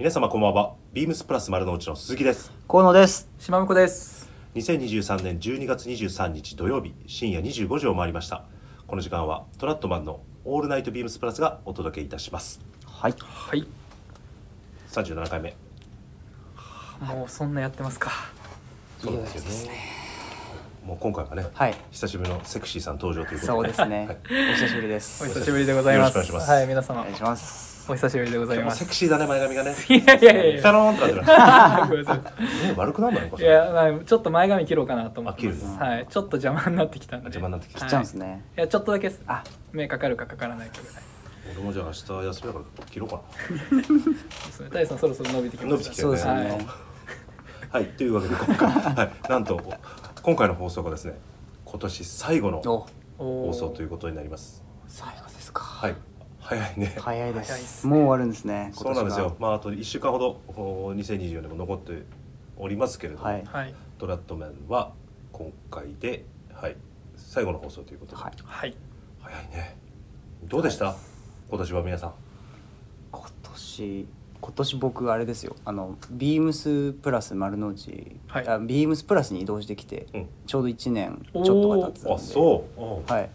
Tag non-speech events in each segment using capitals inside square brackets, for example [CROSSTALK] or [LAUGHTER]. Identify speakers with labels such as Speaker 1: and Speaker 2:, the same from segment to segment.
Speaker 1: 皆様こんばんは。ビームスプラス丸の内の鈴木です。
Speaker 2: 河野です。
Speaker 3: 島向です。
Speaker 1: 2023年12月23日土曜日深夜25時を回りました。この時間はトラットマンのオールナイトビームスプラスがお届けいたします。
Speaker 2: はい。
Speaker 3: はい。
Speaker 1: 37回目。
Speaker 3: もうそんなやってますか。
Speaker 1: そうなんですよね。もう今回はね、
Speaker 2: はい。
Speaker 1: 久しぶりのセクシーさん登場ということで。
Speaker 2: そうですね、
Speaker 1: はい。
Speaker 2: お久しぶりです。
Speaker 3: お久しぶりでございます。
Speaker 1: よろしくお願いします。
Speaker 3: はい皆様。
Speaker 2: お願いします
Speaker 3: お久しぶりでございます。
Speaker 1: セクシーだね前髪がね。[LAUGHS]
Speaker 3: いやいやいや
Speaker 1: ピタローンってなってる。
Speaker 3: ごめんなさ
Speaker 1: ね [LAUGHS] 悪くなんないのか
Speaker 3: いいやまあちょっと前髪切ろうかなと思ってます。
Speaker 1: あ切る
Speaker 3: はい。ちょっと邪魔になってきたんで。
Speaker 1: 邪魔になってきた。
Speaker 2: 切っちゃうんですね、
Speaker 3: いやちょっとだけ
Speaker 2: あ。
Speaker 3: 目かかるかかからないかぐらい
Speaker 1: 俺もじゃあ明日休みだから切ろうか。
Speaker 3: ですねさんそろそろ伸びてきました。
Speaker 1: 伸びてきたよね。
Speaker 2: そうですよね、
Speaker 3: はい。
Speaker 1: というわけで今回は [LAUGHS] い。なんと今回の放送がですね今年最後の放送ということになります。
Speaker 2: 最後ですか。
Speaker 1: はい早いね。
Speaker 2: 早いです。もう終わるんですね
Speaker 1: そうなんですよ。
Speaker 2: 今
Speaker 1: まああと1週間ほどお2024年も残っておりますけれども、
Speaker 2: はい。
Speaker 3: はい。
Speaker 1: トラットマンは今回で、はい、最後の放送ということで、
Speaker 2: はい。
Speaker 3: はい。
Speaker 1: 早いね。どうでした、今年は皆さん。
Speaker 2: 今年今年僕あれですよ。あのビームスプラス丸の内、
Speaker 3: はい。
Speaker 2: あビームスプラスに移動してきて、
Speaker 1: うん。
Speaker 2: ちょうど1年ちょっとが経つんで。
Speaker 1: あそう。
Speaker 2: はい。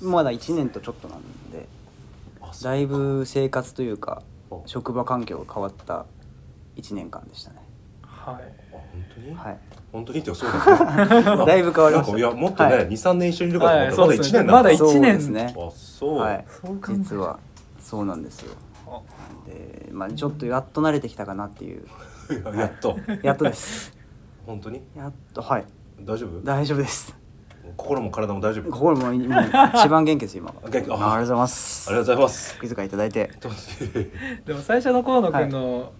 Speaker 2: まだ1年とちょっとなんでだいぶ生活というか
Speaker 1: お。
Speaker 2: 職場環境が変わった1年間でしたね。
Speaker 3: はい。
Speaker 1: あ本当に、
Speaker 2: はい。
Speaker 1: 本当に？ってそうですね。[LAUGHS]
Speaker 2: だいぶ変わりました。
Speaker 1: いやもっとね、
Speaker 2: はい。
Speaker 1: 23年一緒にいるかと思ったら、まだ1
Speaker 3: はいそうですね。
Speaker 1: 年なんだ。
Speaker 3: まだ一
Speaker 2: そう
Speaker 3: 年
Speaker 2: ですね。
Speaker 1: あそう、
Speaker 2: はい。
Speaker 3: そう
Speaker 2: 実はそうなんですよ。
Speaker 3: あ。
Speaker 2: でまあちょっとやっと慣れてきたかなっていう。[LAUGHS]
Speaker 1: やっと。
Speaker 2: やっとです。
Speaker 1: 本当に？
Speaker 2: やっとはい。
Speaker 1: 大丈夫？
Speaker 2: 大丈夫です
Speaker 1: 心も体も大丈夫
Speaker 2: 心ももう一番元気です今。
Speaker 1: 元気？あ
Speaker 2: りがとうございます。
Speaker 1: ありがとうございます。
Speaker 2: お気遣いいただいて。
Speaker 3: でも最初の河野くんの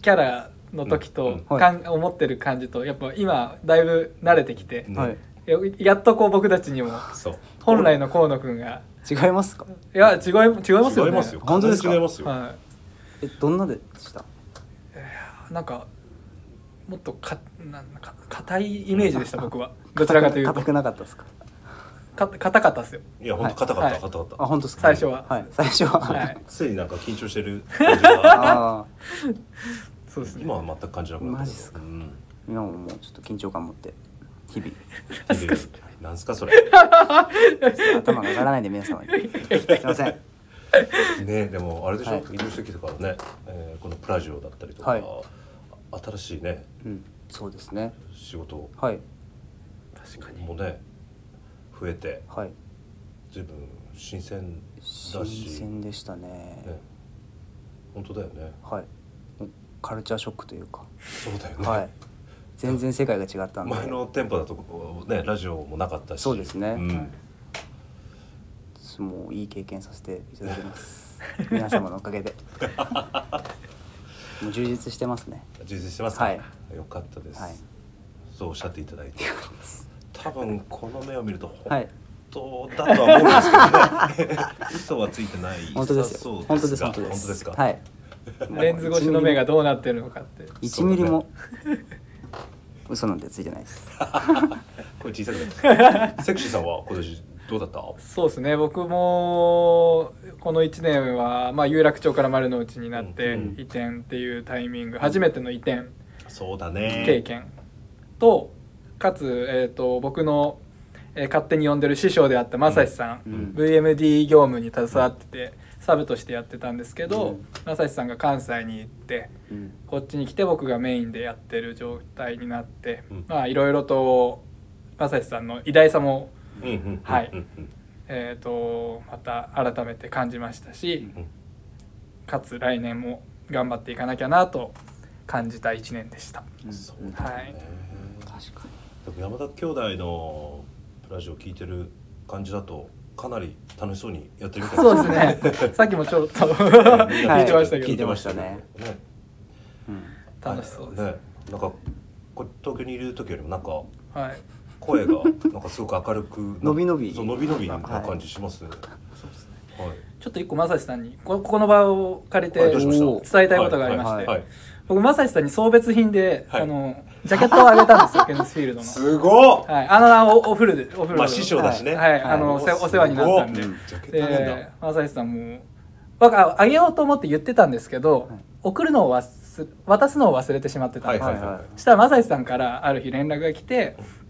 Speaker 3: キャラの時と、
Speaker 1: うん。
Speaker 2: はい
Speaker 3: かん思ってる感じとやっぱ今だいぶ慣れてきて、
Speaker 1: ね
Speaker 2: はい。
Speaker 3: ややっとこう僕たちにも本来の河野くんが。
Speaker 2: 違いますか？
Speaker 3: いや違い違いますよね。
Speaker 1: 違いますよ。
Speaker 2: 本当ですか？
Speaker 1: 違いますよ、
Speaker 3: は
Speaker 2: えどんなでした？
Speaker 3: いなんかもっとかなんか硬いイメージでした [LAUGHS] 僕は。どちらかというと。
Speaker 2: 硬くなかったですか？
Speaker 3: か硬かったですよ。
Speaker 1: いや本当硬かった、
Speaker 3: はい。
Speaker 1: 硬かった。
Speaker 2: あ本当ですか？
Speaker 3: 最初は。
Speaker 2: はい。最初は、
Speaker 3: はい。
Speaker 1: ついになんか緊張してる感じが。
Speaker 2: ああ
Speaker 3: そうですね。
Speaker 1: 今は全く感じなくなった。
Speaker 2: マジっすか？
Speaker 1: うん、
Speaker 2: 今ももうちょっと緊張感持って日々。[LAUGHS]
Speaker 1: なんすかそれ。[LAUGHS]
Speaker 2: 頭が上がらないで皆様に。すいません。
Speaker 1: ねでもあれでしょ、
Speaker 2: はい。
Speaker 1: 移動してきてからね、えーこのプラジオだったりとか、
Speaker 2: はい。
Speaker 1: 新しいね。
Speaker 2: うんそうですね。
Speaker 1: 仕事。
Speaker 2: はい。
Speaker 3: 確かに。
Speaker 1: もね増えて。
Speaker 2: はい。
Speaker 1: 随分新鮮だ
Speaker 2: 新
Speaker 1: し
Speaker 2: 鮮でしたね。
Speaker 1: ね。本当だよね。
Speaker 2: はい。カルチャーショックというか。
Speaker 1: そうだよね、
Speaker 2: はい。全然世界が違ったんで。
Speaker 1: 前の店舗だとねラジオもなかったし。
Speaker 2: そうですね。
Speaker 1: ん。
Speaker 2: もういい経験させていただきます。皆様のおかげで [LAUGHS] もう充実してますね。
Speaker 1: 充実してますか、
Speaker 2: はい。
Speaker 1: よかったです、
Speaker 2: はい。
Speaker 1: そうおっしゃっていただいて。多分この目を見ると
Speaker 2: はい
Speaker 1: 本当だとは思うんですけどね。嘘はついてない。[LAUGHS]
Speaker 2: 本当です
Speaker 1: そう
Speaker 2: よ本当です
Speaker 1: が。
Speaker 2: 本当です。
Speaker 1: 本当ですか？
Speaker 2: はい。
Speaker 3: レンズ越しの目がどうなってるのかって。
Speaker 2: 1ミリも嘘なんてついてないです。[LAUGHS]
Speaker 1: これ小さくなって [LAUGHS] セクシーさんは今年どうだった？
Speaker 3: そうですね。僕もこの1年は、まあ、有楽町から丸の内になって
Speaker 1: うん。
Speaker 3: 移転っていうタイミング初めての移転
Speaker 1: そうだね。
Speaker 3: 経験とかつ、えー、と僕の、えー勝手に呼んでる師匠であった正志さん、
Speaker 2: うん。
Speaker 3: VMD 業務に携わってて、サブとしてやってたんですけど、
Speaker 2: うん。
Speaker 3: 正志さんが関西に行って
Speaker 2: うん。
Speaker 3: こっちに来て僕がメインでやってる状態になって、
Speaker 1: うん。
Speaker 3: まあいろいろと正志さんの偉大さも、
Speaker 1: うんうんうん
Speaker 3: はいえー、とまた改めて感じましたし、かつ来年も頑張っていかなきゃなと感じた1年でした。
Speaker 1: そうね
Speaker 3: はい
Speaker 2: 確か
Speaker 1: でも山田兄弟のラジオ聞いてる感じだとかなり楽しそうにやってるみたい
Speaker 3: そうですね。さっきもちょっと聞いてましたけど、
Speaker 2: 聞いてましたね
Speaker 3: 楽しそうです。
Speaker 1: ねなんかこ東京にいる時よりもなんか
Speaker 3: はい。
Speaker 1: 声がなんかすごく明るく
Speaker 2: 伸び伸び。
Speaker 1: そう伸び伸びな感じしますね。
Speaker 3: そうですね。
Speaker 1: はい。
Speaker 3: ちょっと一個正志さんにこここの場を借りて伝えたいことがありまして、
Speaker 1: はいはい。
Speaker 3: 僕正志さんに送別品で、
Speaker 1: はい。
Speaker 3: あのジャケットをあげたんですよ [LAUGHS] ケンズフィールドの。
Speaker 1: すごっ！
Speaker 3: はい。あのおお風呂でお風呂で。
Speaker 1: まあ師匠だしね。
Speaker 3: はい。あのお世話になったんで。
Speaker 1: すごっ！ジャケットあげんだ。
Speaker 3: で正志さんも。僕ああげようと思って言ってたんですけど、
Speaker 2: はい。
Speaker 3: 送るのを忘す渡すのを忘れてしまってたんですよ、
Speaker 1: はいはい
Speaker 3: したら正志さんからある日連絡が来て「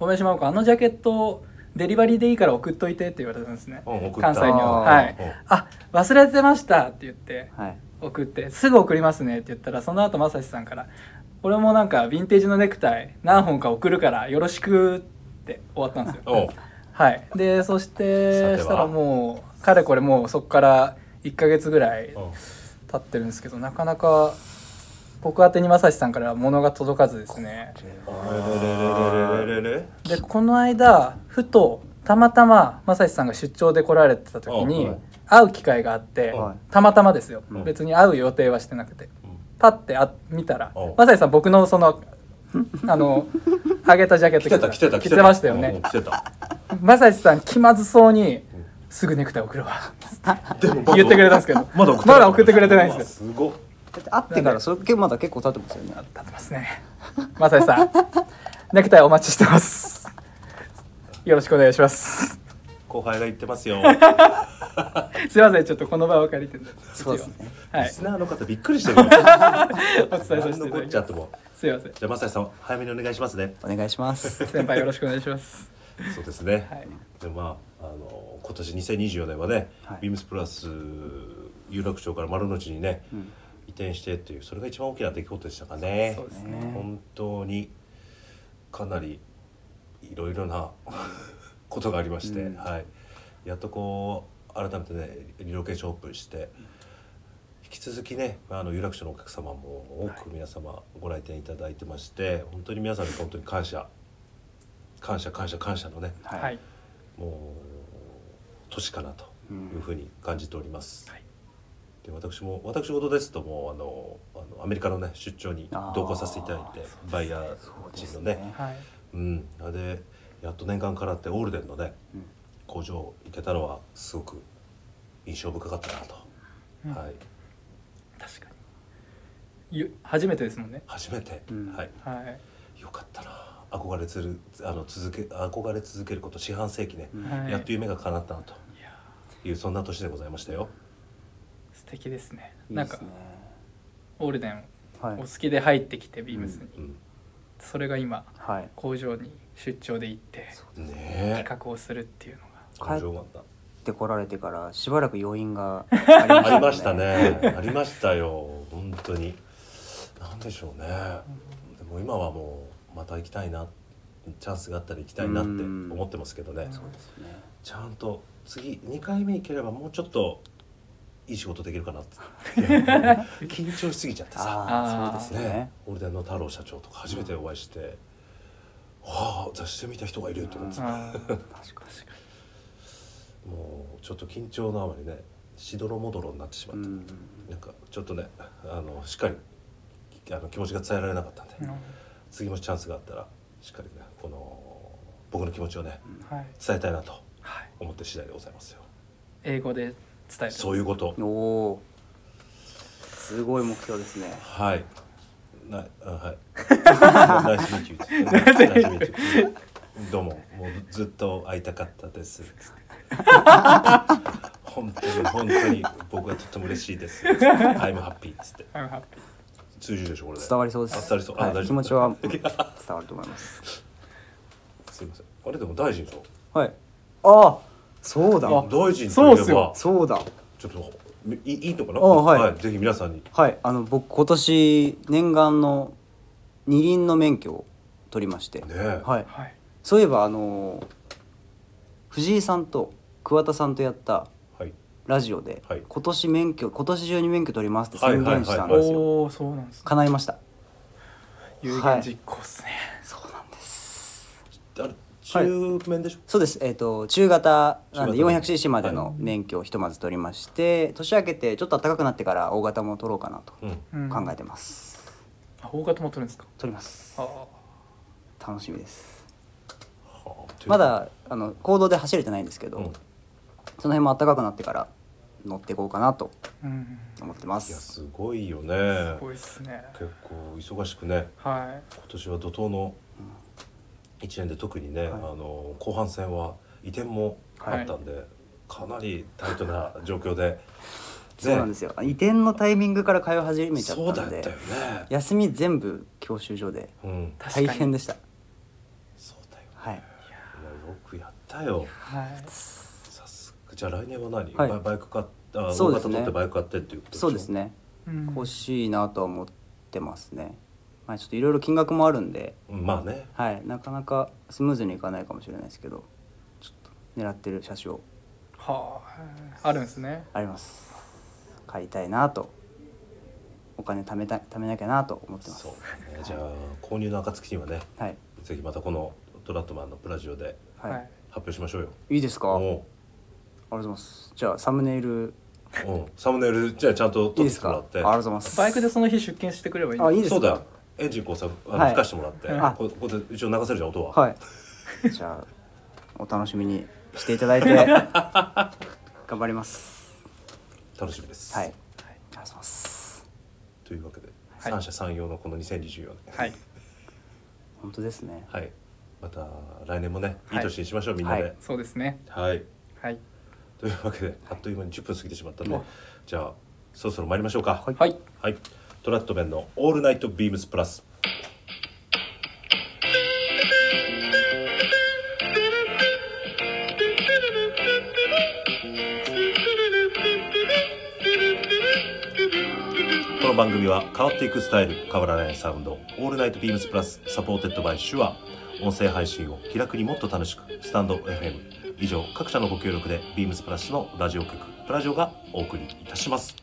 Speaker 3: 小林真央子あのジャケットデリバリーでいいから送っといて」って言われたんですね。
Speaker 1: うん
Speaker 3: 関西には。はい。
Speaker 1: うん。
Speaker 3: あ忘れてましたって言って
Speaker 2: はい。
Speaker 3: 送ってすぐ送りますねって言ったらその後正志さんから「俺もなんかヴィンテージのネクタイ何本か送るからよろしく」って終わったんですよ。はい。でそし
Speaker 1: さ
Speaker 3: てしたらもうかれこれもうそこから1ヶ月ぐらい
Speaker 1: うん。
Speaker 3: 経ってるんですけどなかなか僕宛てに正志さんから物が届かずですね。でこの間ふとたまたま正志さんが出張で来られてた時に
Speaker 1: うん
Speaker 3: 会う機会があって
Speaker 2: はい。
Speaker 3: たまたまですよ。
Speaker 1: うん。
Speaker 3: 別に会う予定はしてなくて。パッてあ見たら
Speaker 1: う。ん
Speaker 3: 正志さん僕のそのあのあげたジャケット
Speaker 1: 来てた来てた
Speaker 3: 着てましたよ
Speaker 1: うん
Speaker 3: ね
Speaker 1: 来てた。
Speaker 3: 正志さん気まずそうにすぐネクタイ送るわ言ってくれたんですけど。
Speaker 1: まだ送って
Speaker 3: まだ送ってくれてないんですよ。
Speaker 1: すごっ
Speaker 2: だって会ってからそれ結構まだ結構経ってますよね。
Speaker 3: 立ってますね。正志さん [LAUGHS] ネクタイお待ちしてます。よろしくお願いします。
Speaker 1: 後輩が言ってますよ。[LAUGHS]
Speaker 3: すいませんちょっとこの場を借りて。
Speaker 2: そうですね。
Speaker 3: はい。
Speaker 1: リスナーの方びっくりしてるよ。[LAUGHS]
Speaker 3: お伝えさせていただきます。
Speaker 1: っちゃっても。
Speaker 3: すいません。
Speaker 1: じゃあまささん早めにお願いしますね。
Speaker 2: お願いします。
Speaker 3: 先輩よろしくお願いします。
Speaker 1: そうですね、
Speaker 3: はい。
Speaker 1: でまああの今年2024年はね、
Speaker 2: はい。
Speaker 1: ビームスプラス有楽町から丸の内にね、
Speaker 2: うん
Speaker 1: 移転してっていうそれが一番大きな出来事でしたかね。
Speaker 3: そうです
Speaker 2: ね。
Speaker 3: ね
Speaker 1: 本当にかなりいろいろな [LAUGHS] ことがありまして、
Speaker 2: うん。
Speaker 1: はい、やっとこう改めてねリロケーションオープンして引き続きねあの有楽町のお客様も多く皆様ご来店いただいてまして、本当に皆さんに本当に感謝。感謝感謝感謝のね
Speaker 2: は
Speaker 3: はい。
Speaker 1: もう年かなというふうに感じております。
Speaker 3: はい
Speaker 1: で私も私事ですともうあのあのアメリカのね出張に同行させていただいてバイヤー陣のね。
Speaker 2: ね
Speaker 3: はい。
Speaker 1: うん。でやっと念願からってオールデンのね
Speaker 2: うん。
Speaker 1: 工場行けたのはすごく印象深かったなと、
Speaker 3: うん。
Speaker 1: はい。
Speaker 3: 確かに。ゆ初めてですもんね。
Speaker 1: 初めて、
Speaker 2: うん。
Speaker 1: はい。
Speaker 3: はい。
Speaker 1: よかったな。憧れつるあの続け憧れ続けること四半世紀ね、やっと夢が叶ったなと。
Speaker 3: い
Speaker 1: うそんな年でございましたよ。
Speaker 3: 素敵ですね
Speaker 2: いい
Speaker 3: なんか
Speaker 2: ですね
Speaker 3: オールデン
Speaker 2: はい
Speaker 3: お好きで入ってきてビームスに、
Speaker 1: うん、
Speaker 3: それが今
Speaker 2: はい
Speaker 3: 工場に出張で行って
Speaker 1: ねえ
Speaker 3: 企画をするっていうのが
Speaker 1: 工場があった
Speaker 2: で来られてからしばらく余韻が [LAUGHS] ありま
Speaker 1: ありましたね。ありましたよ。本当に。なんでしょうね。でも今はもうまた行きたいな。チャンスがあったら行きたいなって思ってますけどね。
Speaker 3: うん
Speaker 2: そうですね
Speaker 1: ちゃんと次2回目行ければもうちょっといい仕事できるかなって。緊張しすぎちゃってさ。
Speaker 2: そうです
Speaker 1: ね。
Speaker 2: ね。
Speaker 1: オルデンの太郎社長とか初めてお会いして。わあ雑誌で見た人がいると思って。
Speaker 2: 確か
Speaker 1: もうちょっと緊張のあまりねしどろもどろになってしまって、
Speaker 2: にうん。
Speaker 1: なんかちょっとねあのしっかりあの気持ちが伝えられなかったんで、
Speaker 3: うん。
Speaker 1: 次もしチャンスがあったらしっかりねこの僕の気持ちをね
Speaker 3: はい。
Speaker 1: 伝えたいなと
Speaker 3: はい。
Speaker 1: 思って次第でございますよ。
Speaker 3: 英語で伝える
Speaker 1: そういうこと。
Speaker 2: おおすごい目標ですね。
Speaker 1: はい。なあはい。ナイスミーティーナイスミーティーどうも。もうずっと会いたかったです。[LAUGHS] 本当に本当に。僕はとっても嬉しいです。I'm happy っつって。
Speaker 3: I'm happy
Speaker 1: 通じるでしょこれで。
Speaker 2: 伝わりそうです。
Speaker 1: あ伝わりそう。あ
Speaker 2: はい。
Speaker 1: 大丈夫。
Speaker 2: 気持ちは [LAUGHS] 伝わると思います。
Speaker 1: すいません。あれでも大臣でしょ
Speaker 2: はい。ああそうだ。
Speaker 3: あ
Speaker 1: 大臣
Speaker 3: そうっすよ。
Speaker 1: といえば
Speaker 2: そうだ。
Speaker 1: ちょっといいいいのかな？
Speaker 2: あはい。
Speaker 1: ぜひ皆さんに。
Speaker 2: はい。あの僕今年念願の二輪の免許を取りまして、
Speaker 1: ねえ。
Speaker 2: はい。
Speaker 3: はい。
Speaker 2: そういえばあの藤井さんと桑田さんとやった
Speaker 1: はい。
Speaker 2: ラジオで、
Speaker 1: はい。
Speaker 2: 今年免許今年中に免許取りますって宣言したんですよ、
Speaker 3: おおそうなんですか
Speaker 2: 叶いました。
Speaker 3: 有言実行っすね、
Speaker 2: そう
Speaker 1: 中面でしょ、
Speaker 2: そうです。えっ、と中型なんで
Speaker 1: 中型。
Speaker 2: 400cc までの免許をひとまず取りまして年明けてちょっと暖かくなってから大型も取ろうかなと
Speaker 1: うん。
Speaker 3: うん
Speaker 2: 考えてます、
Speaker 3: あ大型も取るんですか？
Speaker 2: 取ります。
Speaker 3: あ
Speaker 2: 楽しみです。
Speaker 1: はあ。
Speaker 2: まだあの公道で走れてないんですけど、
Speaker 1: うん。
Speaker 2: その辺も暖かくなってから乗っていこうかなと
Speaker 3: ーうん。
Speaker 2: 思ってま
Speaker 1: いや
Speaker 2: す
Speaker 1: すごいよね。
Speaker 3: すごいっすね。
Speaker 1: 結構忙しくね。
Speaker 3: は
Speaker 1: 今年は怒涛の一年で特にね、
Speaker 2: はい。
Speaker 1: あの後半戦は移転もあったんで、かなりタイトな状況で [LAUGHS]
Speaker 2: そうなんですよ。移転のタイミングから通い始めちゃったので
Speaker 1: ね。
Speaker 2: 休み全部教習所で
Speaker 1: うん。
Speaker 2: 大変でした。
Speaker 1: そうだよ
Speaker 2: はい。
Speaker 1: いやよくやったよ。
Speaker 3: はい。
Speaker 1: さすがじゃあ来年は何、
Speaker 2: はい。
Speaker 1: バイク買ったあ
Speaker 2: そうですね。
Speaker 1: ってバイク買ってっていうこと
Speaker 2: そうですね。
Speaker 3: うん。
Speaker 2: 欲しいなとは思ってますねまあちょっといろいろ金額もあるんで。
Speaker 1: うんまあね。
Speaker 2: はいなかなかスムーズにいかないかもしれないですけどちょっと狙ってる車種を。
Speaker 3: はああるんですね。
Speaker 2: あります。買いたいなと。お金貯めた貯めなきゃなと思ってます。
Speaker 1: そうだね。じゃあ購入の暁にはね
Speaker 2: はい。
Speaker 1: ぜひまたこのトラットマンのプラジオで
Speaker 2: はい、
Speaker 3: はい
Speaker 1: 発表しましょうよ。
Speaker 2: い、いですか？ありがとう
Speaker 1: お
Speaker 2: ございます。じゃあサムネイル。
Speaker 1: うう。んサムネイルじゃあちゃんと
Speaker 2: いい
Speaker 1: 撮っ
Speaker 2: ですか？あり
Speaker 1: てもらって
Speaker 2: がとうございます。
Speaker 3: バイクでその日出勤してくればいいん
Speaker 2: あいいですか
Speaker 1: そうだ。よエンジンこうさあの
Speaker 2: はい。
Speaker 1: 吹かしてもらって、
Speaker 3: あ。
Speaker 1: こここで一応流せるじゃん音は、
Speaker 2: はい。[LAUGHS] じゃあお楽しみにしていただいて [LAUGHS] 頑張ります。
Speaker 1: 楽しみです、
Speaker 2: はい、ありがとうございます。
Speaker 1: というわけで、
Speaker 3: はい。
Speaker 1: 三者三様のこの2024年。
Speaker 3: はい。[LAUGHS]
Speaker 2: 本当ですね。
Speaker 1: はい。また来年もねい
Speaker 3: はい。
Speaker 1: い年にしましょう、みんなで。
Speaker 3: そうですね。
Speaker 1: はい、
Speaker 3: はい。
Speaker 1: というわけであっという間に10分過ぎてしまったので、
Speaker 3: お
Speaker 1: じゃあそろそろ参りましょうか。
Speaker 2: はい。
Speaker 3: はい。
Speaker 1: はい、トラットメンのオールナイトビームスプラス。この番組は変わっていくスタイル変わらないサウンド All Night BEAMS PLUS supported by Shure 音声配信を気楽にもっと楽しくスタンド FM 以上各社のご協力で BEAMS PLUS のラジオ局プラジオがお送りいたします。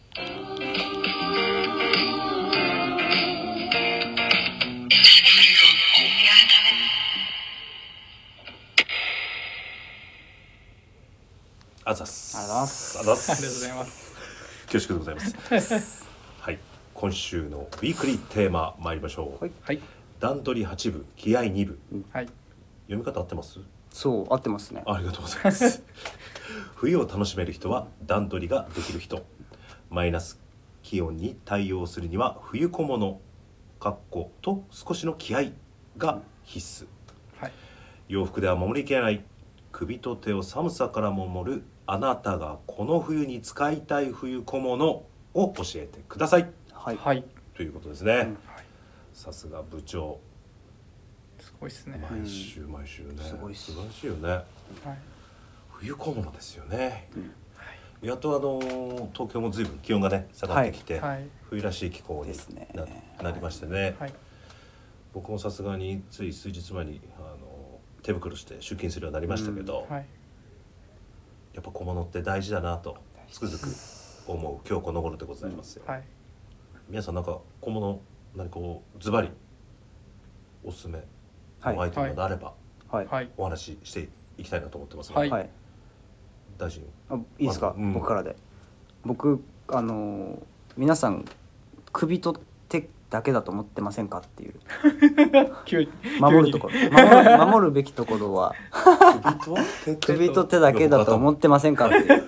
Speaker 1: あざっす。
Speaker 2: ありがとうございます。
Speaker 1: あ
Speaker 3: りがとうございます。
Speaker 1: 恐縮でございます。[LAUGHS] はい。今週のウィークリーテーマ参りましょう、
Speaker 2: はい。
Speaker 3: はい。
Speaker 1: 段取り8部気合2部
Speaker 3: はい。
Speaker 1: 読み方合ってます？
Speaker 2: そう合ってますね。
Speaker 1: ありがとうございます。[LAUGHS] 冬を楽しめる人は段取りができる人。マイナス気温に対応するには冬小物かっこと少しの気合が必須。
Speaker 3: はい。
Speaker 1: 洋服では守りきれない。首と手を寒さから守るあなたがこの冬に使いたい冬小物を教えてください。
Speaker 2: はい。
Speaker 3: はい。
Speaker 1: ということですね、
Speaker 2: うん。
Speaker 1: さすが部長。
Speaker 3: すごいですね。
Speaker 1: 毎週毎週ね、
Speaker 2: すごい
Speaker 1: 素晴らしいよね。
Speaker 3: はい。
Speaker 1: 冬小物ですよね、
Speaker 2: うん。
Speaker 1: やっとあのー東京も随分気温がね下がってきて、
Speaker 3: はい。
Speaker 1: 冬らしい気候に
Speaker 2: ですね。
Speaker 1: ななりましてね、
Speaker 3: はい。
Speaker 1: 僕もさすがについ数日前にあの手袋して出勤するようになりましたけど、
Speaker 3: はい
Speaker 1: やっぱ小物って大事だなとつくづく思う今日この頃でございますよ、
Speaker 3: はい。
Speaker 1: 皆さんなんか小物何こうズバリおすすめのアイテムがあれば
Speaker 2: はい。
Speaker 3: はい。
Speaker 1: お話ししていきたいなと思ってます。
Speaker 3: はい。
Speaker 2: はい。
Speaker 1: 大臣。
Speaker 2: あいいですか、
Speaker 1: うん。
Speaker 2: 僕からで。僕あのー皆さん首と手だけだと思ってませんかっていう。[LAUGHS]
Speaker 3: 急に。
Speaker 2: 守るところ。守る守るべきところは。
Speaker 1: 首と手
Speaker 2: 首と手だけだと思ってませんかっていう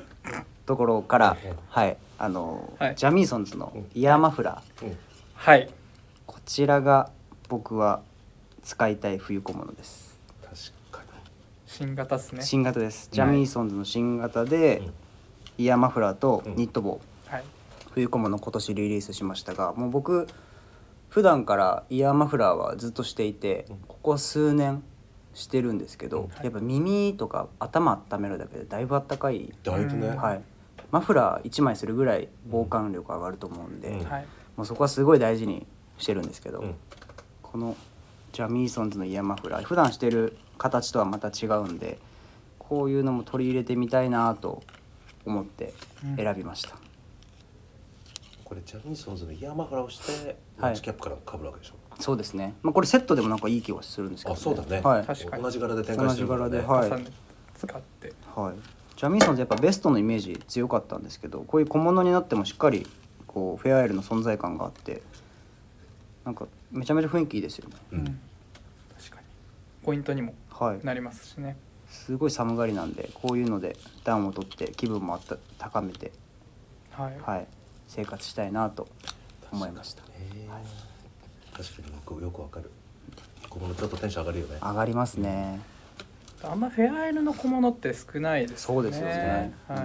Speaker 2: ところからはい。あのー
Speaker 3: はい。
Speaker 2: ジャミーソンズのイヤーマフラー。
Speaker 1: うん。
Speaker 3: はい。
Speaker 2: こちらが僕は使いたい冬小物です。
Speaker 1: 確か
Speaker 3: 新型っすね。
Speaker 2: 新型です。ジャミーソンズの新型で、
Speaker 1: うん。
Speaker 2: イヤーマフラーとニット帽、
Speaker 3: はい。
Speaker 2: 冬小物今年リリースしましたがもう僕普段からイヤーマフラーはずっとしていて
Speaker 1: うん。
Speaker 2: ここ数年してるんですけど、
Speaker 1: うん。
Speaker 2: やっぱ耳とか頭温めるだけでだいぶあったかい、
Speaker 1: にだいぶね、
Speaker 3: うん。
Speaker 2: はい、マフラー1枚するぐらい防寒力上がると思うんで、
Speaker 1: うん。
Speaker 3: はい。
Speaker 2: もうそこはすごい大事にしてるんですけど、
Speaker 1: うん。
Speaker 2: このジャミーソンズのイヤーマフラー普段してる形とはまた違うんでこういうのも取り入れてみたいなと思って選びました。
Speaker 1: これジャニーソンズのイヤーマフラーをして
Speaker 2: はい。
Speaker 1: ランチキャップからかぶるわけでしょ、
Speaker 2: そうですね。まあこれセットでもなんかいい気はするんですけど、
Speaker 1: あそうだね、
Speaker 2: はい。
Speaker 3: 確かに。
Speaker 1: 同じ柄で展開してるからね。
Speaker 2: 同じ柄ではい。
Speaker 3: 使って
Speaker 2: はい。ジャミーソンズやっぱベストのイメージ強かったんですけど、こういう小物になってもしっかりこうフェアアイルの存在感があって、なんかめちゃめちゃ雰囲気いいですよね。
Speaker 1: うん。
Speaker 3: 確かに。ポイントにも
Speaker 2: はい。
Speaker 3: なりますしね。
Speaker 2: すごい寒がりなんで、こういうので暖を取って気分もあった高めて、
Speaker 3: はい。
Speaker 2: はい、生活したいなと思いました。
Speaker 1: 確かに。よくよくわかる。ここもちょっとテンション上がるよね。
Speaker 2: 上がりますね。
Speaker 3: あんまフェアアイルの小物って少ないですよね。
Speaker 2: そうですよね。
Speaker 3: はい。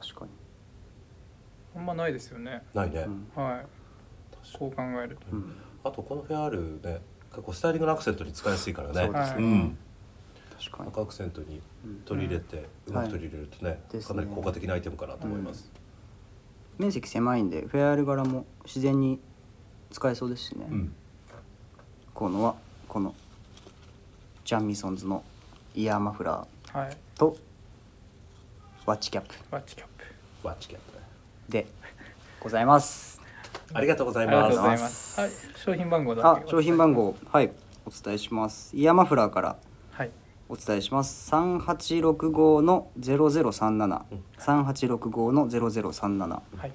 Speaker 2: 確かに。
Speaker 3: あんまないですよね。
Speaker 1: ないね、
Speaker 2: うん。
Speaker 3: はい。こう考えると。
Speaker 2: うん。
Speaker 1: あとこのフェアールね結構スタイリングのアクセントに使いやすいからね。
Speaker 2: そうです
Speaker 3: ね。
Speaker 1: ん、
Speaker 2: 確かに。
Speaker 1: 赤アクセントに
Speaker 2: うん
Speaker 1: 取り入れて、うまく取り入れるとね。かなり効果的なアイテムかなと思います、
Speaker 2: 面積狭いんでフェアール柄も自然に使えそうですしね、
Speaker 1: うん。
Speaker 2: このはこのジャン・ミソンズのイヤーマフラー
Speaker 3: はい。
Speaker 2: とワッチキャップ。
Speaker 3: バッチキャップ。
Speaker 1: ワッチキャップ。ね
Speaker 2: でございます。
Speaker 1: ありがとうござい
Speaker 3: ありが
Speaker 1: ます
Speaker 3: とうございます。はい商品番号だけ
Speaker 2: あ商品番号はいお伝えします。イヤーマフラーから
Speaker 3: はい
Speaker 2: お伝えします。3865の0037
Speaker 1: うん。
Speaker 2: 3865の0037
Speaker 3: はい。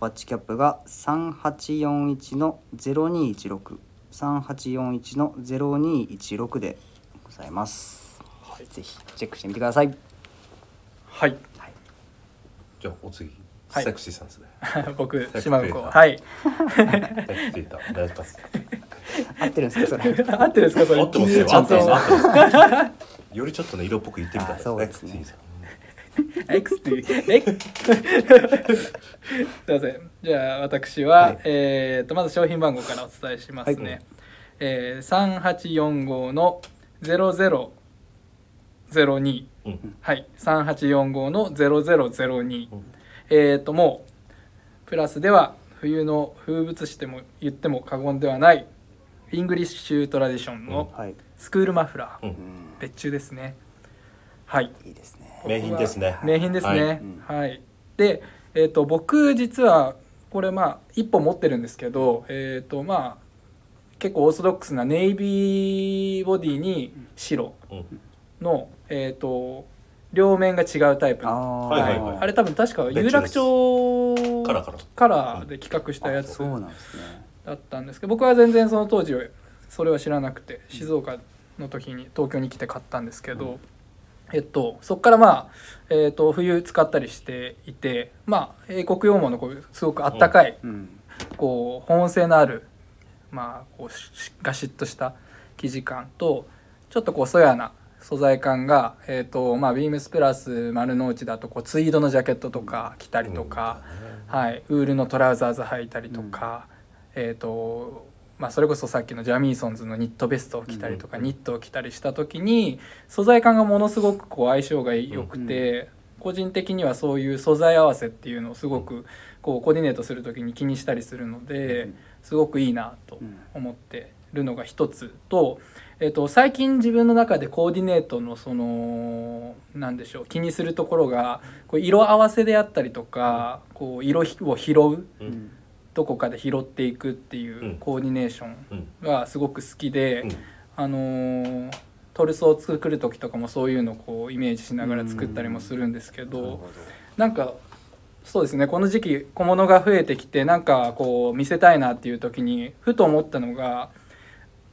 Speaker 2: ワッチキャップが3841の0216 3841の0216でございます、ぜひチェックしてみてください。
Speaker 3: はい。
Speaker 1: じゃあお次、
Speaker 3: はい。
Speaker 1: セクシーさんですね。[LAUGHS]
Speaker 3: 僕島向こうはい。
Speaker 1: セクシーさん。お願いします
Speaker 2: 合ってるんですかそれ。
Speaker 3: 合ってるんですかそれ。
Speaker 1: 合ってますよ。合ってます合ってます。よりちょっとね色っぽく言ってみたんです
Speaker 2: あそう
Speaker 1: ね。
Speaker 3: X ってえ？すいません。じゃあ私は、
Speaker 2: はい。
Speaker 3: えー、とまず商品番号からお伝えしますね、
Speaker 1: はい。
Speaker 3: えー、3845の0002
Speaker 1: うん。
Speaker 3: はい。3845の0002、
Speaker 1: うん。
Speaker 3: えー、ともうプラスでは冬の風物詩でも言っても過言ではない English tradition の
Speaker 2: はい、
Speaker 3: スクールマフラー、
Speaker 1: うん。
Speaker 2: うん、
Speaker 3: 別注ですね。はい。
Speaker 2: いいですね。
Speaker 1: 名品ですね。
Speaker 3: 名品ですね。
Speaker 2: はい。
Speaker 3: はい、で、えー、と僕実はこれまあ一本持ってるんですけどえっ、とまあ結構オーソドックスなネイビーボディに白
Speaker 1: うん。
Speaker 3: の、えー、と両面が違うタイプ
Speaker 2: あ
Speaker 3: の
Speaker 2: ー。
Speaker 1: はいはいはい。
Speaker 3: あれ多分確か有楽町
Speaker 1: カラーから。
Speaker 3: カラーで企画したや
Speaker 2: あ
Speaker 3: つ
Speaker 2: そうなんですね
Speaker 3: だったんですけど僕は全然その当時それは知らなくて静岡の時に東京に来て買ったんですけど、えっと、そこからまあ、えっと、冬使ったりしていてまあ英国用語のこうすごくあったかい、
Speaker 2: うん。
Speaker 3: こう保温性のある、まあ、こうしガシッとした生地感とちょっとこうそやな素材感が、えーとまあ、ビームスプラス丸の内だとこうツイードのジャケットとか着たりとか、はい、ウールのトラウザーズ履いたりとか、えーとまあ、それこそさっきのジャミーソンズのニットベストを着たりとか、
Speaker 1: うん
Speaker 3: ニットを着たりした時に素材感がものすごくこう相性が良くて、個人的にはそういう素材合わせっていうのをすごくこうコーディネートする時に気にしたりするので、すごくいいなと思ってるのが一つと,、えー、と最近自分の中でコーディネートのそのなんでしょう気にするところがこう色合わせであったりとか、こう色を拾うどこかで拾っていくっていううん。コーディネーション
Speaker 1: うん
Speaker 3: がすごく好きで、
Speaker 1: うん。
Speaker 3: あのートルソーを作る時とかもそういうのをこうイメージしながら作ったりもするんですけど。
Speaker 2: なるほど
Speaker 3: なんかそうですねこの時期小物が増えてきてなんかこう見せたいなっていう時にふと思ったのが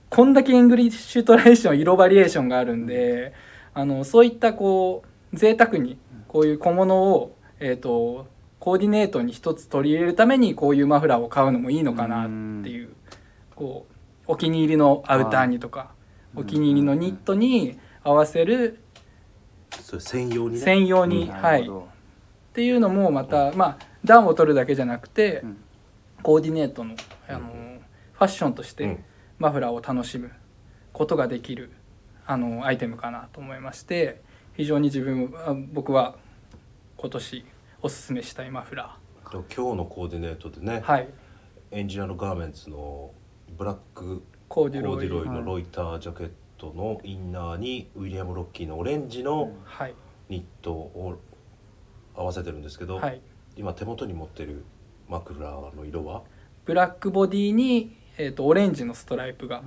Speaker 3: こんだけ English tradition 色バリエーションがあるんであのそういったこう贅沢にこういう小物を、えー、とコーディネートに一つ取り入れるためにこういうマフラーを買うのもいいのかなっていうこうお気に入りのアウターにとかお気に入りのニットに合わせる
Speaker 1: 専用にね？
Speaker 3: 専用に、
Speaker 1: うん。
Speaker 3: はい。っていうのもまた、まあ暖を取るだけじゃなくて、
Speaker 2: うん。
Speaker 3: コーディネートのあの、
Speaker 1: うん。
Speaker 3: ファッションとして
Speaker 1: うん。
Speaker 3: マフラーを楽しむことができるあのアイテムかなと思いまして非常に自分あ僕は今年おすすめしたいマフラ
Speaker 1: でも今日のコーディネートでね、
Speaker 3: ーはい。
Speaker 1: エンジニアのガーメンツのブラック
Speaker 3: コー
Speaker 1: デ
Speaker 3: ディロイ
Speaker 1: ィロイの
Speaker 2: はい。
Speaker 1: ロイタージャケットのインナーにウィリアム・ロッキーのオレンジの
Speaker 3: はい。
Speaker 1: ニットを合わせてるんですけど、
Speaker 3: はい。
Speaker 1: 今手元に持ってるマクラーの色は？
Speaker 3: ブラックボディに、えー、とオレンジのストライプが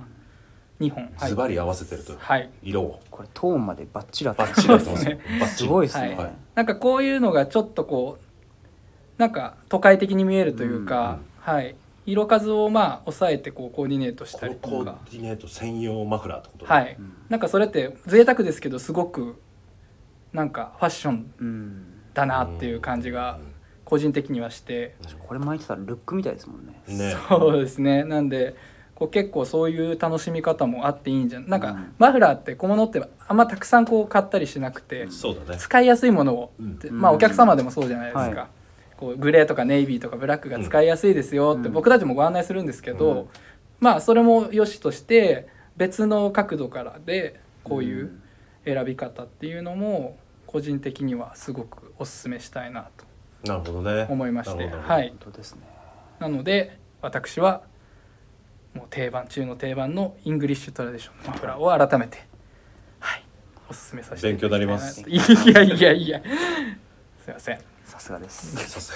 Speaker 3: 2本。はい。
Speaker 1: ズバリ合わせてるという。
Speaker 3: はい。
Speaker 1: 色を。
Speaker 2: これトーンまでバッチリ合って
Speaker 1: ます
Speaker 3: そう
Speaker 1: よ
Speaker 3: です
Speaker 1: バッチリ
Speaker 2: すごいですね、
Speaker 3: はい。なんかこういうのがちょっとこうなんか都会的に見えるというか、はい。色数をまあ抑えてこうコーディネートしたりとか。
Speaker 1: ディネート専用マフラーってことね
Speaker 3: はい。
Speaker 2: うん
Speaker 3: なんかそれって贅沢ですけどすごくなんかファッション
Speaker 2: うん
Speaker 3: だなっていう感じが個人的にはして、
Speaker 2: これ巻いてたらルックみたいですもんね。
Speaker 1: ね。
Speaker 3: そうですね。なんでこう結構そういう楽しみ方もあっていいんじゃん。なんか、
Speaker 2: うん。
Speaker 3: マフラーって小物ってあんまたくさんこう買ったりしなくて、
Speaker 1: そうだね。
Speaker 3: 使いやすいものを、
Speaker 1: うん。
Speaker 3: でまあお客様でもそうじゃないですか、
Speaker 2: うんは
Speaker 3: こうグレーとかネイビーとかブラックが使いやすいですよって
Speaker 2: うん。
Speaker 3: 僕たちもご案内するんですけど、
Speaker 2: うん。
Speaker 3: まあそれも良しとして別の角度からでこういう選び方っていうのも個人的にはすごくおすすめしたいなと
Speaker 1: なるほどね。
Speaker 3: 思いまして。はい。
Speaker 2: 本当ですね。
Speaker 3: なので私はもう定番中の定番の English tradition のマフラーを改めてはいおすすめさせていただきたいなと。いやいやいやすいません。
Speaker 2: さすがです。
Speaker 1: さす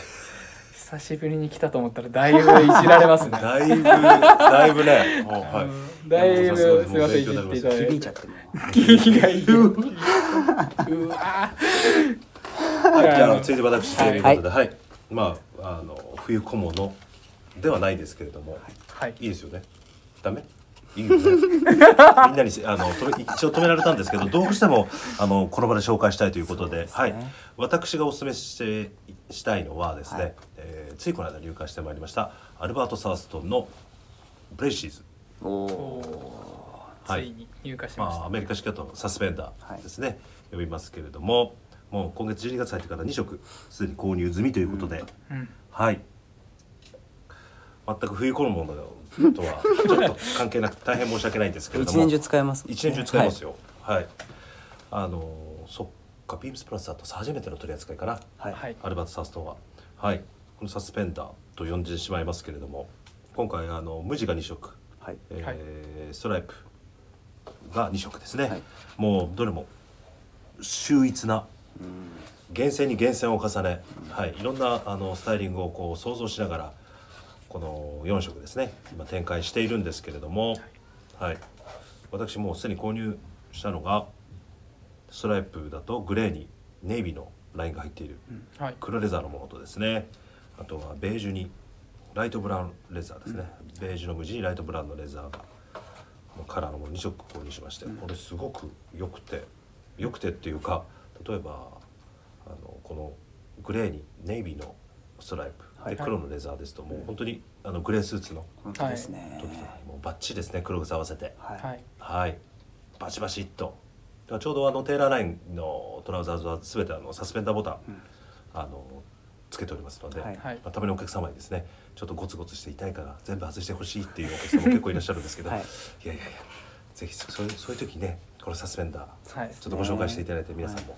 Speaker 3: 久しぶりに来たと思ったらだいぶいじられますね。
Speaker 1: が [LAUGHS] だいぶだいぶね。おはい。
Speaker 3: うんだいぶすいません。いじっていただいて
Speaker 2: 響いちゃって。も
Speaker 3: いやいやうわ
Speaker 1: はい、じゃあ続いて私ということで、はい、まああの冬小物ではないですけれども、
Speaker 3: はい
Speaker 1: い。いですよね。ダメ？いいよね。[LAUGHS] みんなにせあの止め一応止められたんですけど、どうしてもあのこの場で紹介したいということで、
Speaker 2: ね。
Speaker 1: はい、私がお勧めしてしたいのはですね、
Speaker 2: はい
Speaker 1: えーついこの間入荷してまいりましたアルバート・サーストンのブレイシーズ。はい。
Speaker 3: ついに入荷しました。
Speaker 1: まあ、アメリカ式だとサスペンダーですね、呼びますけれどももう今月12月入ってから2色すでに購入済みということで、
Speaker 3: うん。
Speaker 1: はい全く冬衣物とはちょっと関係なくて大変申し訳ないんですけれども。
Speaker 2: 一年中使えます。
Speaker 1: 一年中使えますよ。はい、あのそっかビームスプラスだと初めての取り扱いかな。
Speaker 2: はい。
Speaker 3: はい。
Speaker 1: アルバート・サストンは。はい。このサスペンダーと呼んでしまいますけれども。今回あの無地が2色。
Speaker 2: はい。
Speaker 1: えーストライプが2色ですね、
Speaker 2: はい。
Speaker 1: もうどれも秀逸な
Speaker 2: うん。
Speaker 1: 厳選に厳選を重ね、はい、いろんなあのスタイリングをこう想像しながらこの4色ですね。今展開しているんですけれども、はい、私もうすでに購入したのがストライプだとグレーにネイビーのラインが入っている
Speaker 3: はい。
Speaker 1: 黒レザーのものとですね。あとはベージュにライトブラウンレザーですね、ベージュの無地にライトブラウンのレザーがのカラーのもの2色購入しまして、これすごく良くて良くてっていうか例えばあのこのグレーにネイビーのストライプ、
Speaker 2: はい
Speaker 1: で黒のレザーですともう本当にあのグレースーツの
Speaker 2: 本当ですね。
Speaker 1: もうバッチリですね黒草合わせて。
Speaker 2: はい。
Speaker 3: はい。
Speaker 1: はい、バチバチっと。だからちょうどあのテーラーラインのトラウザーズはすべてあのサスペンダーボタン、
Speaker 2: うん。
Speaker 1: あのつけておりますので、
Speaker 2: はい。
Speaker 3: はい。
Speaker 1: まあ、たまにお客様にですねちょっとゴツゴツして痛いから全部外してほしいっていうお客様も結構いらっしゃるんですけど、
Speaker 2: はい。
Speaker 1: い、やいやいやぜひそういうそういう時ねこのサスペンダー
Speaker 3: はい。
Speaker 1: ちょっとご紹介していただいて皆さんも、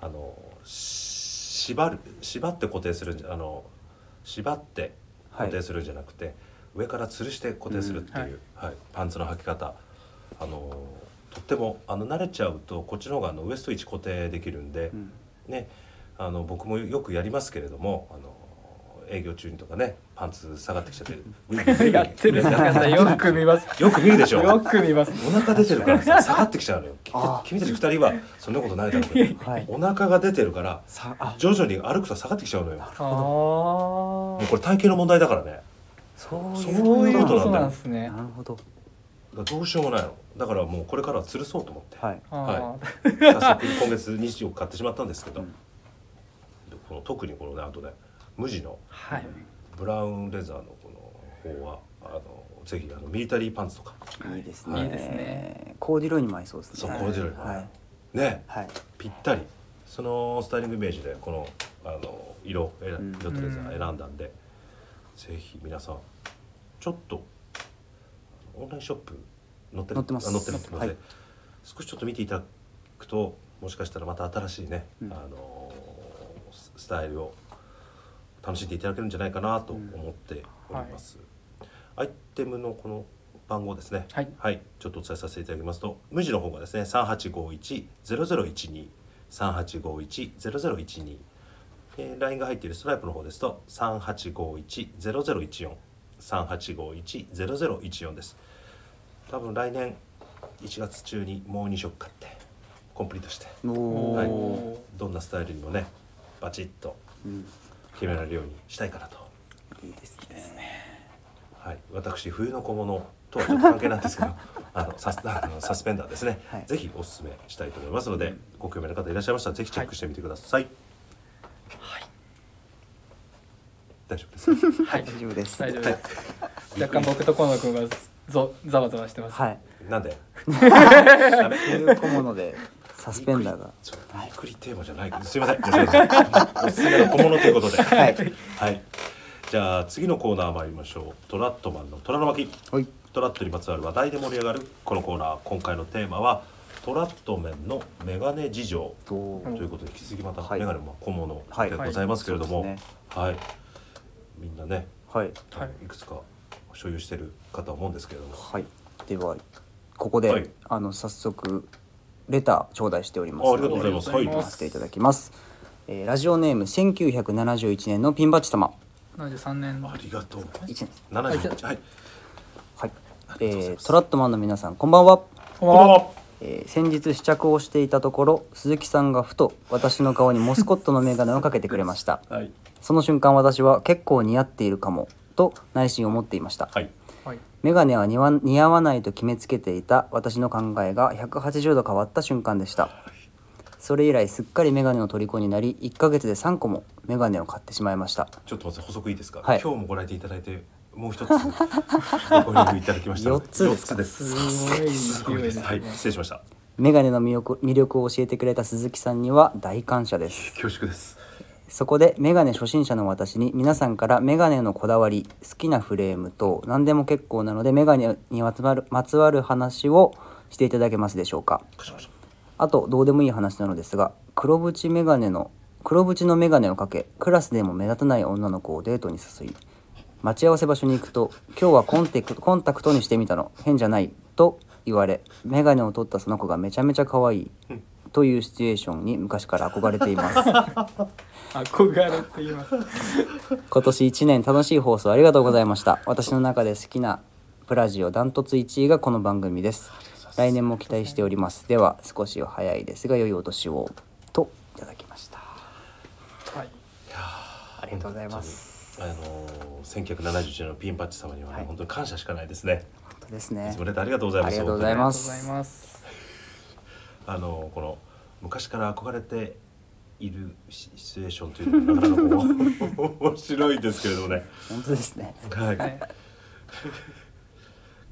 Speaker 1: あのし縛る縛って固定するんじゃあの縛って固定するんじゃなくて、上から吊るして固定するっていう、はい。パンツの履き方。あのとってもあの慣れちゃうとこっちの方があのウエスト位置固定できるんで、
Speaker 2: うん。
Speaker 1: ね。あの僕もよくやりますけれどもあの営業中にとかねパンツ下がってきちゃって [LAUGHS]
Speaker 3: やってる姿よく見ます。
Speaker 1: よく見るでしょ。
Speaker 3: よく見ます。
Speaker 1: お腹出てるからさ [LAUGHS] 下がってきちゃうのよ。
Speaker 2: あ
Speaker 1: 君たち二人はそんなことないだろうけど。[LAUGHS]
Speaker 2: はい。
Speaker 1: お腹が出てるから
Speaker 2: さあ。
Speaker 1: 徐々に歩くと下がってきちゃうのよ。
Speaker 3: あ
Speaker 1: もう
Speaker 3: あ
Speaker 1: これ体型の問題だからね。
Speaker 2: そう
Speaker 3: いうこと
Speaker 1: なん
Speaker 3: ですね。
Speaker 2: なるほど。
Speaker 1: どうしようもないの。だからもうこれからは吊るそうと思って。
Speaker 2: はい。
Speaker 3: あ
Speaker 1: 早速今月2を買ってしまったんですけど、
Speaker 2: う
Speaker 1: この特にこのねあとね無地の
Speaker 3: ーはい
Speaker 1: ブラウンレザーのこの方はあのぜひあのミリタリーパンツとか。
Speaker 2: いいですね。
Speaker 3: いい。ですね
Speaker 2: コーディロイにも合いそうですね。
Speaker 1: そうコーディロイにも。
Speaker 2: はい。
Speaker 1: ね。
Speaker 2: はい。
Speaker 1: ぴったり。そのスタイリングイメージでこのあの色色とレザー選んだんで、ぜひ皆さんちょっとオンラインショップ載ってる？
Speaker 2: 載ってます。
Speaker 1: あ載ってるので、
Speaker 2: はい。
Speaker 1: 少しちょっと見ていただくともしかしたらまた新しいね、
Speaker 2: うん。
Speaker 1: あのススタイルを楽しんでいただけるんじゃないかなと思っております、アイテムのこの番号ですね。
Speaker 3: はい。
Speaker 1: ちょっとお伝えさせていただきますと無地の方がですね3851-0012 3851-0012えー、ラインが入っているストライプの方ですと3851-0014 3851-0014です。多分来年1月中にもう2色買ってコンプリートして。はい。
Speaker 2: ー
Speaker 1: どんなスタイルにもねバチッと
Speaker 2: うん
Speaker 1: 決められるようにしたいかなと。
Speaker 2: いいですね。
Speaker 1: はい、私冬の小物とはちょっと関係なんですけど [LAUGHS] あのサスあのサスペンダーですね、
Speaker 2: はい。
Speaker 1: ぜひおすすめしたいと思いますので、ご興味の方いらっしゃいましたらぜひチェックしてみてください、大丈夫ですか？[LAUGHS]
Speaker 3: はい。
Speaker 2: 大丈夫です。
Speaker 3: 大丈夫です。若干僕と河野君がぞざわざわしてます。
Speaker 2: はい。
Speaker 1: なんで？[LAUGHS]
Speaker 2: 冬小物でサスペンダーが。
Speaker 1: そうウィークリーテーマじゃない。すいません。おすすめの小物ということで。は
Speaker 2: はい。
Speaker 1: はい。じゃあ次のコーナー参りましょう。トラットマンの虎の巻。
Speaker 2: はい。
Speaker 1: トラットにまつわる話題で盛り上がるこのコーナー。今回のテーマはトラットメンのメガネ事情。
Speaker 2: と
Speaker 1: いうことで引き続きまた
Speaker 2: はい。
Speaker 1: メガネも小物
Speaker 2: はい。
Speaker 1: でございますけれども、
Speaker 2: はい。
Speaker 1: はい、みんなね、
Speaker 2: はい。
Speaker 3: はい。
Speaker 1: い、くつか所有してるかとは思うんですけれども。
Speaker 2: はい。ではここで、
Speaker 1: はい。
Speaker 2: あの早速レター頂戴しております
Speaker 1: あありがとうございます。
Speaker 2: せていただきます、えーラジオネーム1971年のピンバッチ様。
Speaker 3: 73年。
Speaker 1: ありがとう。
Speaker 2: 1年。
Speaker 1: 78はい。
Speaker 2: はい、えートラットマンの皆さんこんばんは、
Speaker 3: こんばんは。
Speaker 2: えー先日試着をしていたところ鈴木さんがふと私の顔にモスコットの眼鏡をかけてくれました。
Speaker 1: はい。
Speaker 2: その瞬間私は結構似合っているかもと内心思っていました、
Speaker 1: はい
Speaker 3: はい
Speaker 2: 眼鏡は似合わないと決めつけていた。私の考えが180度変わった瞬間でした。それ以来すっかり眼鏡の虜になり1ヶ月で3個も眼鏡を買ってしまいました。
Speaker 1: ちょっと待って補足いいですか、
Speaker 2: はい。
Speaker 1: 今日もご来店いただいてもう一つご購入いただきました。ので
Speaker 2: 四つですか？
Speaker 1: 四つです。
Speaker 3: すごいですね。
Speaker 1: はい失礼しました
Speaker 2: 眼鏡の魅力魅力を教えてくれた鈴木さんには大感謝です
Speaker 1: 恐縮です
Speaker 2: そこでメガネ初心者の私に皆さんからメガネのこだわり好きなフレームと何でも結構なのでメガネにまつわるまつわる話をしていただけますでしょうか。あとどうでもいい話なのですが黒縁メガネの黒縁のメガネをかけクラスでも目立たない女の子をデートに誘い待ち合わせ場所に行くと「今日はコンテクコンタクトにしてみたの変じゃない」と言われメガネを取ったその子がめちゃめちゃ可愛い。というシチュエーションに昔から憧れています。[LAUGHS]
Speaker 3: 憧れています。
Speaker 2: 今年1年楽しい放送ありがとうございました。私の中で好きなプラジオダントツ1位がこの番組です。来年も期待しております。では少しは早いですが良いお年をといただきました。
Speaker 3: はい。
Speaker 2: ありがとうございます。
Speaker 1: あの1971年のピンパッチ様には、ね
Speaker 2: はい。
Speaker 1: 本当に感謝しかないですね。
Speaker 2: 本当ですね。
Speaker 1: いつもありがとうございます。
Speaker 2: ありがとうございます
Speaker 1: あのこの昔から憧れているシシチュエーションというのがなかなか面白いですけれどもね。
Speaker 2: 本当ですね。
Speaker 1: はい、
Speaker 3: はい。[LAUGHS]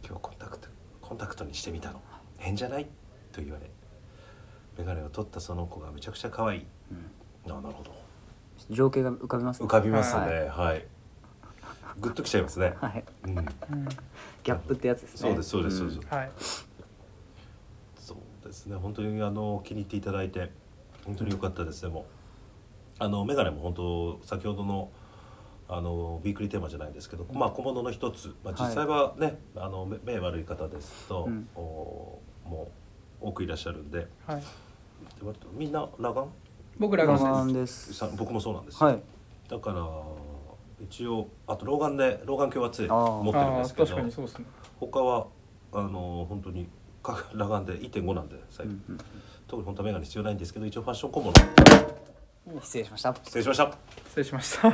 Speaker 1: 今日コンタクトコンタクトにしてみたの。変じゃないと言われ眼鏡を取ったその子がめちゃくちゃ可愛い、あなるほど。
Speaker 2: 情景が浮かびます
Speaker 1: 浮かびます
Speaker 2: は
Speaker 1: ね。はい、グッときちゃいますね、
Speaker 2: い、はい、
Speaker 1: うん、
Speaker 3: うん。
Speaker 2: ギャップってやつですね。
Speaker 1: そうですそうですそうです、
Speaker 2: ん。
Speaker 3: はい
Speaker 1: ですね。本当にあの気に入っていただいて本当に良かったですでもあの眼鏡も本当先ほどのあのウィークリーテーマじゃないですけど、まあ小物の一つ、まあ、実際はね、あの目目悪い方ですと、
Speaker 2: うん。
Speaker 1: おもう多くいらっしゃるんで。
Speaker 3: はい。
Speaker 1: みんな裸？
Speaker 3: 僕らが
Speaker 2: 老
Speaker 3: そう
Speaker 2: 眼
Speaker 3: です。
Speaker 2: です。
Speaker 1: 眼さ僕もそうなんですよ、
Speaker 2: はい。
Speaker 1: だから一応あと老眼で老眼鏡はつい
Speaker 2: あー
Speaker 1: 持ってるんですけど
Speaker 3: 確かにそうですね。
Speaker 1: 他はあの本当にか裸眼で1.5なんで最近、
Speaker 2: うんうん
Speaker 1: 特に本当は眼鏡必要ないんですけど一応ファッション小物
Speaker 2: 失礼しました
Speaker 1: 失礼しました
Speaker 3: 失礼しました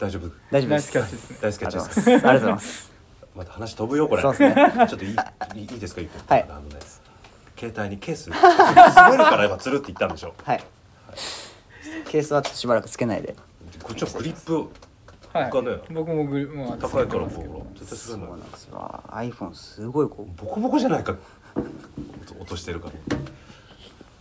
Speaker 1: 大丈夫
Speaker 2: 大丈夫です
Speaker 3: ナイスキャッチです
Speaker 1: 大好きです
Speaker 2: ありがとうございます
Speaker 1: また話飛ぶよこれ
Speaker 2: そうですね
Speaker 1: ちょっといいいいですか言って、
Speaker 2: はい
Speaker 1: あのね携帯にケース滑るから今つるって言ったんでしょ
Speaker 2: はいケースはちょっとしばらくつけないで
Speaker 1: こっちはグリップ
Speaker 3: はい。
Speaker 1: 他ね
Speaker 3: 僕もグルもう
Speaker 1: 高いから
Speaker 3: つけてますけど
Speaker 1: ほら絶対
Speaker 2: そう
Speaker 1: 滑るのよ。
Speaker 2: なんですよ iPhone すごいこう。
Speaker 1: ボコボコじゃないか。落としてるから。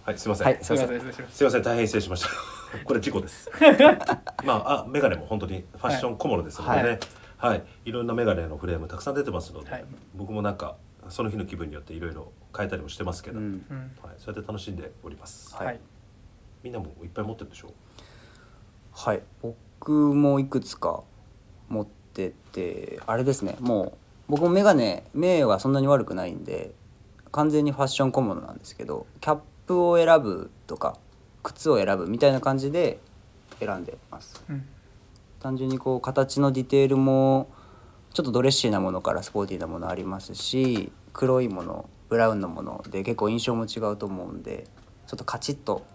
Speaker 1: はいすいません、
Speaker 2: はい
Speaker 3: すいません。
Speaker 1: す。いません大変失礼しました。[LAUGHS] これ事故です。[LAUGHS] まああメガネも本当にファッション小物ですのでね。はい、い、ろんなメガネのフレームたくさん出てますので、
Speaker 3: はい。
Speaker 1: 僕もなんかその日の気分によっていろいろ変えたりもしてますけど、
Speaker 2: うん。
Speaker 3: たうん。
Speaker 1: はい、そうやって楽しんでおります、
Speaker 2: はい。
Speaker 3: はい
Speaker 1: みんなもいっぱい持ってるでしょ
Speaker 2: はい。僕もいくつか持っててあれですね。もう僕も眼鏡目はそんなに悪くないんで完全にファッション小物なんですけどキャップを選ぶとか靴を選ぶみたいな感じで選んでます。
Speaker 3: うん。
Speaker 2: 単純にこう形のディテールもちょっとドレッシーなものからスポーティーなものありますし黒いものブラウンのもので結構印象も違うと思うんでちょっとカチッと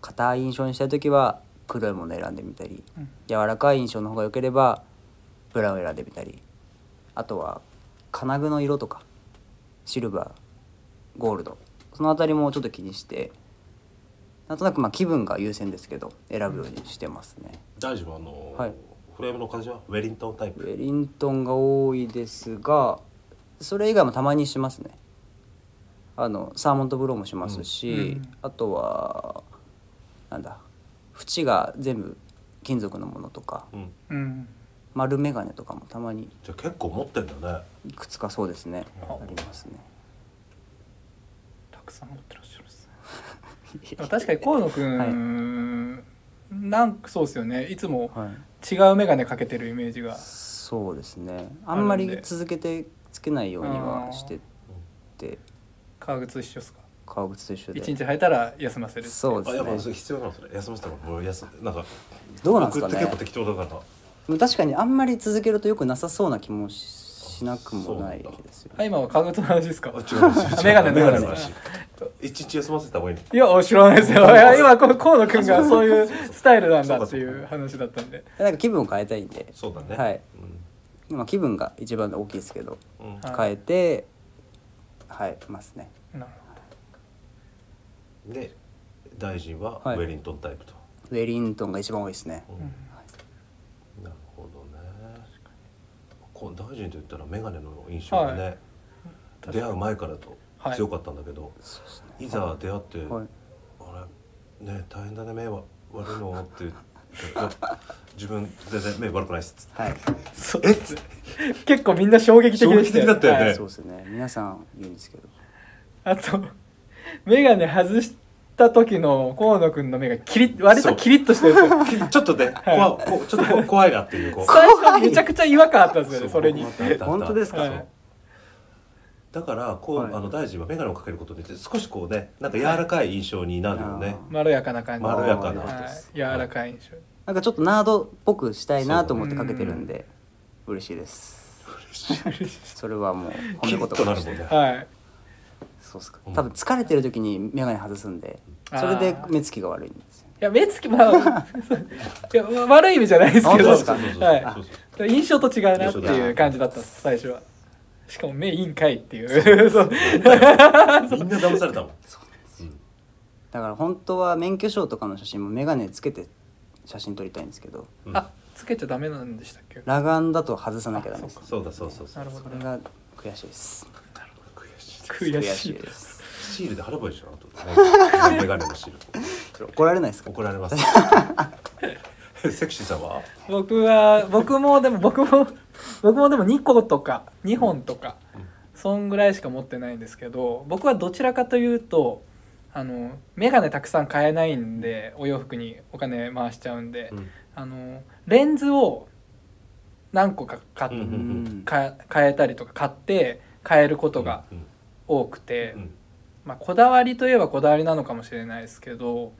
Speaker 2: 硬い印象にしたい時は黒いもの選んでみたり
Speaker 3: うん。
Speaker 2: 柔らかい印象の方が良ければブラウン選んでみたりあとは金具の色とかシルバーゴールドその辺りもちょっと気にしてなんとなくまあ気分が優先ですけど選ぶようにしてますね。
Speaker 1: 大丈夫？あの、
Speaker 2: はい。
Speaker 1: フレームの形は？ウェリントンタイ
Speaker 2: ウ
Speaker 1: プ
Speaker 2: ェリントンが多いですがそれ以外もたまにしますね。あのサーモントブローもしますし、
Speaker 3: うん。
Speaker 2: あとはなんだ縁が全部金属のものとか
Speaker 1: うん。
Speaker 3: うん。
Speaker 2: 丸眼鏡とかもたまに
Speaker 1: じゃあ結構持ってんだね。
Speaker 2: いくつかそうですね
Speaker 3: あ
Speaker 2: ありますね。
Speaker 3: たくさん持ってらっしゃるんですね。[LAUGHS] 確かに河野くん、なんかそうですよね。いつも
Speaker 2: はい。
Speaker 3: 違う眼鏡かけてるイメージが。
Speaker 2: そうですね。あんまり続けてつけないようにはしてて。
Speaker 3: 革靴一緒ですか？
Speaker 2: 革靴と一緒で。
Speaker 3: 一日履いたら休ませる
Speaker 1: あやっぱ
Speaker 2: そうですね。
Speaker 1: 必要なのそれ休ませたらもう。休なんか
Speaker 2: どうなんですか
Speaker 1: って結構適当だから。
Speaker 2: 確かにあんまり続けるとよくなさそうな気もししなくもないですよ
Speaker 3: あ今は革靴の話ですか？
Speaker 1: あ違う違う
Speaker 3: メガネ
Speaker 1: メガネ
Speaker 3: メガネ
Speaker 1: の話。[LAUGHS] 一日休ませた方がいい。
Speaker 3: いや知らないですよ。[LAUGHS] いや今こ河野くんがそういうスタイルなんだっていう話だったんで。
Speaker 2: なんか気分を変えたいんで。
Speaker 1: そうだね。
Speaker 2: はい。まあ気分が一番大きいですけど。
Speaker 1: うん。
Speaker 2: 変えてはいますね。
Speaker 3: なる
Speaker 1: で大臣はウ
Speaker 2: はい。
Speaker 1: ェリントンタイプと。
Speaker 2: ウェリントンが一番多いですね。
Speaker 1: うん。なるほどね。こう大臣と言ったら眼鏡の印象がね、
Speaker 3: は
Speaker 1: 出会う前からと
Speaker 3: はい。
Speaker 1: 強かったんだけど、い、ざ出会って、
Speaker 2: はい。
Speaker 1: あれね大変だね目は悪いの？って言っていや [LAUGHS] 自分全然目悪くないっすっつって。
Speaker 2: はい。
Speaker 3: そうです結構みんな衝撃的でした
Speaker 1: 衝撃的だったよね。
Speaker 3: はい。
Speaker 2: そうですね。皆さん言うんですけど。
Speaker 3: あと眼鏡外した時の河野くんの目がキリッ割とキリッとしてるんですよ。[LAUGHS]
Speaker 1: ちょっとね、怖こうちょっとこう怖いなっていうこう。
Speaker 3: 最初めちゃくちゃ違和感あったんですよねそれに。
Speaker 2: 本当ですか
Speaker 3: はい。
Speaker 1: そう。だからこう、
Speaker 2: はい。
Speaker 1: あの大臣は眼鏡をかけることによって少しこうねなんか柔らかい印象になるよね、
Speaker 3: まろやかな感じ。
Speaker 1: まろやかな。
Speaker 3: はい、柔らかい印象。
Speaker 2: なんかちょっとナードっぽくしたいなと思ってかけてるんで嬉しいです。それはもう褒
Speaker 1: キリッ
Speaker 2: め言葉として。
Speaker 1: となるもんね。
Speaker 3: はい
Speaker 2: そうっすか。
Speaker 1: うん。
Speaker 2: 多分疲れてる時に眼鏡外すんでそれで目つきが悪いんですよ
Speaker 3: いや目つきまあ [LAUGHS] いや悪い意味じゃないですけど。
Speaker 2: ですか？
Speaker 3: はい。印象と違うなっていう感じだったんです最初は。しかも目いいんかいっていう。そう
Speaker 1: みんな騙されたもんうん [LAUGHS]
Speaker 2: だから本当は免許証とかの写真も眼鏡つけて写真撮りたいんですけど
Speaker 1: うん。
Speaker 3: あつけちゃダメなんでしたっけ？
Speaker 2: 裸眼だと外さなきゃダメです。
Speaker 1: そうだそうそうそう。
Speaker 3: なるほど。
Speaker 2: それが悔しいです
Speaker 1: 悔しい。
Speaker 2: です。
Speaker 1: シールで貼ればいいでしょあとね眼鏡のシール。
Speaker 2: 怒られないです。か
Speaker 1: 怒られます。セクシーさんは？
Speaker 3: 僕は僕もでも僕も僕もでも2個とか2本とか、そんぐらいしか持ってないんですけど僕はどちらかというとあの眼鏡たくさん買えないんでお洋服にお金回しちゃうんで、
Speaker 1: うん。
Speaker 3: あのレンズを何個か買っ
Speaker 1: うん
Speaker 2: うん
Speaker 3: か変えたりとか買って変えることが
Speaker 1: うん
Speaker 3: 多くて、
Speaker 1: うん。
Speaker 3: まあ、こだわりといえばこだわりなのかもしれないですけど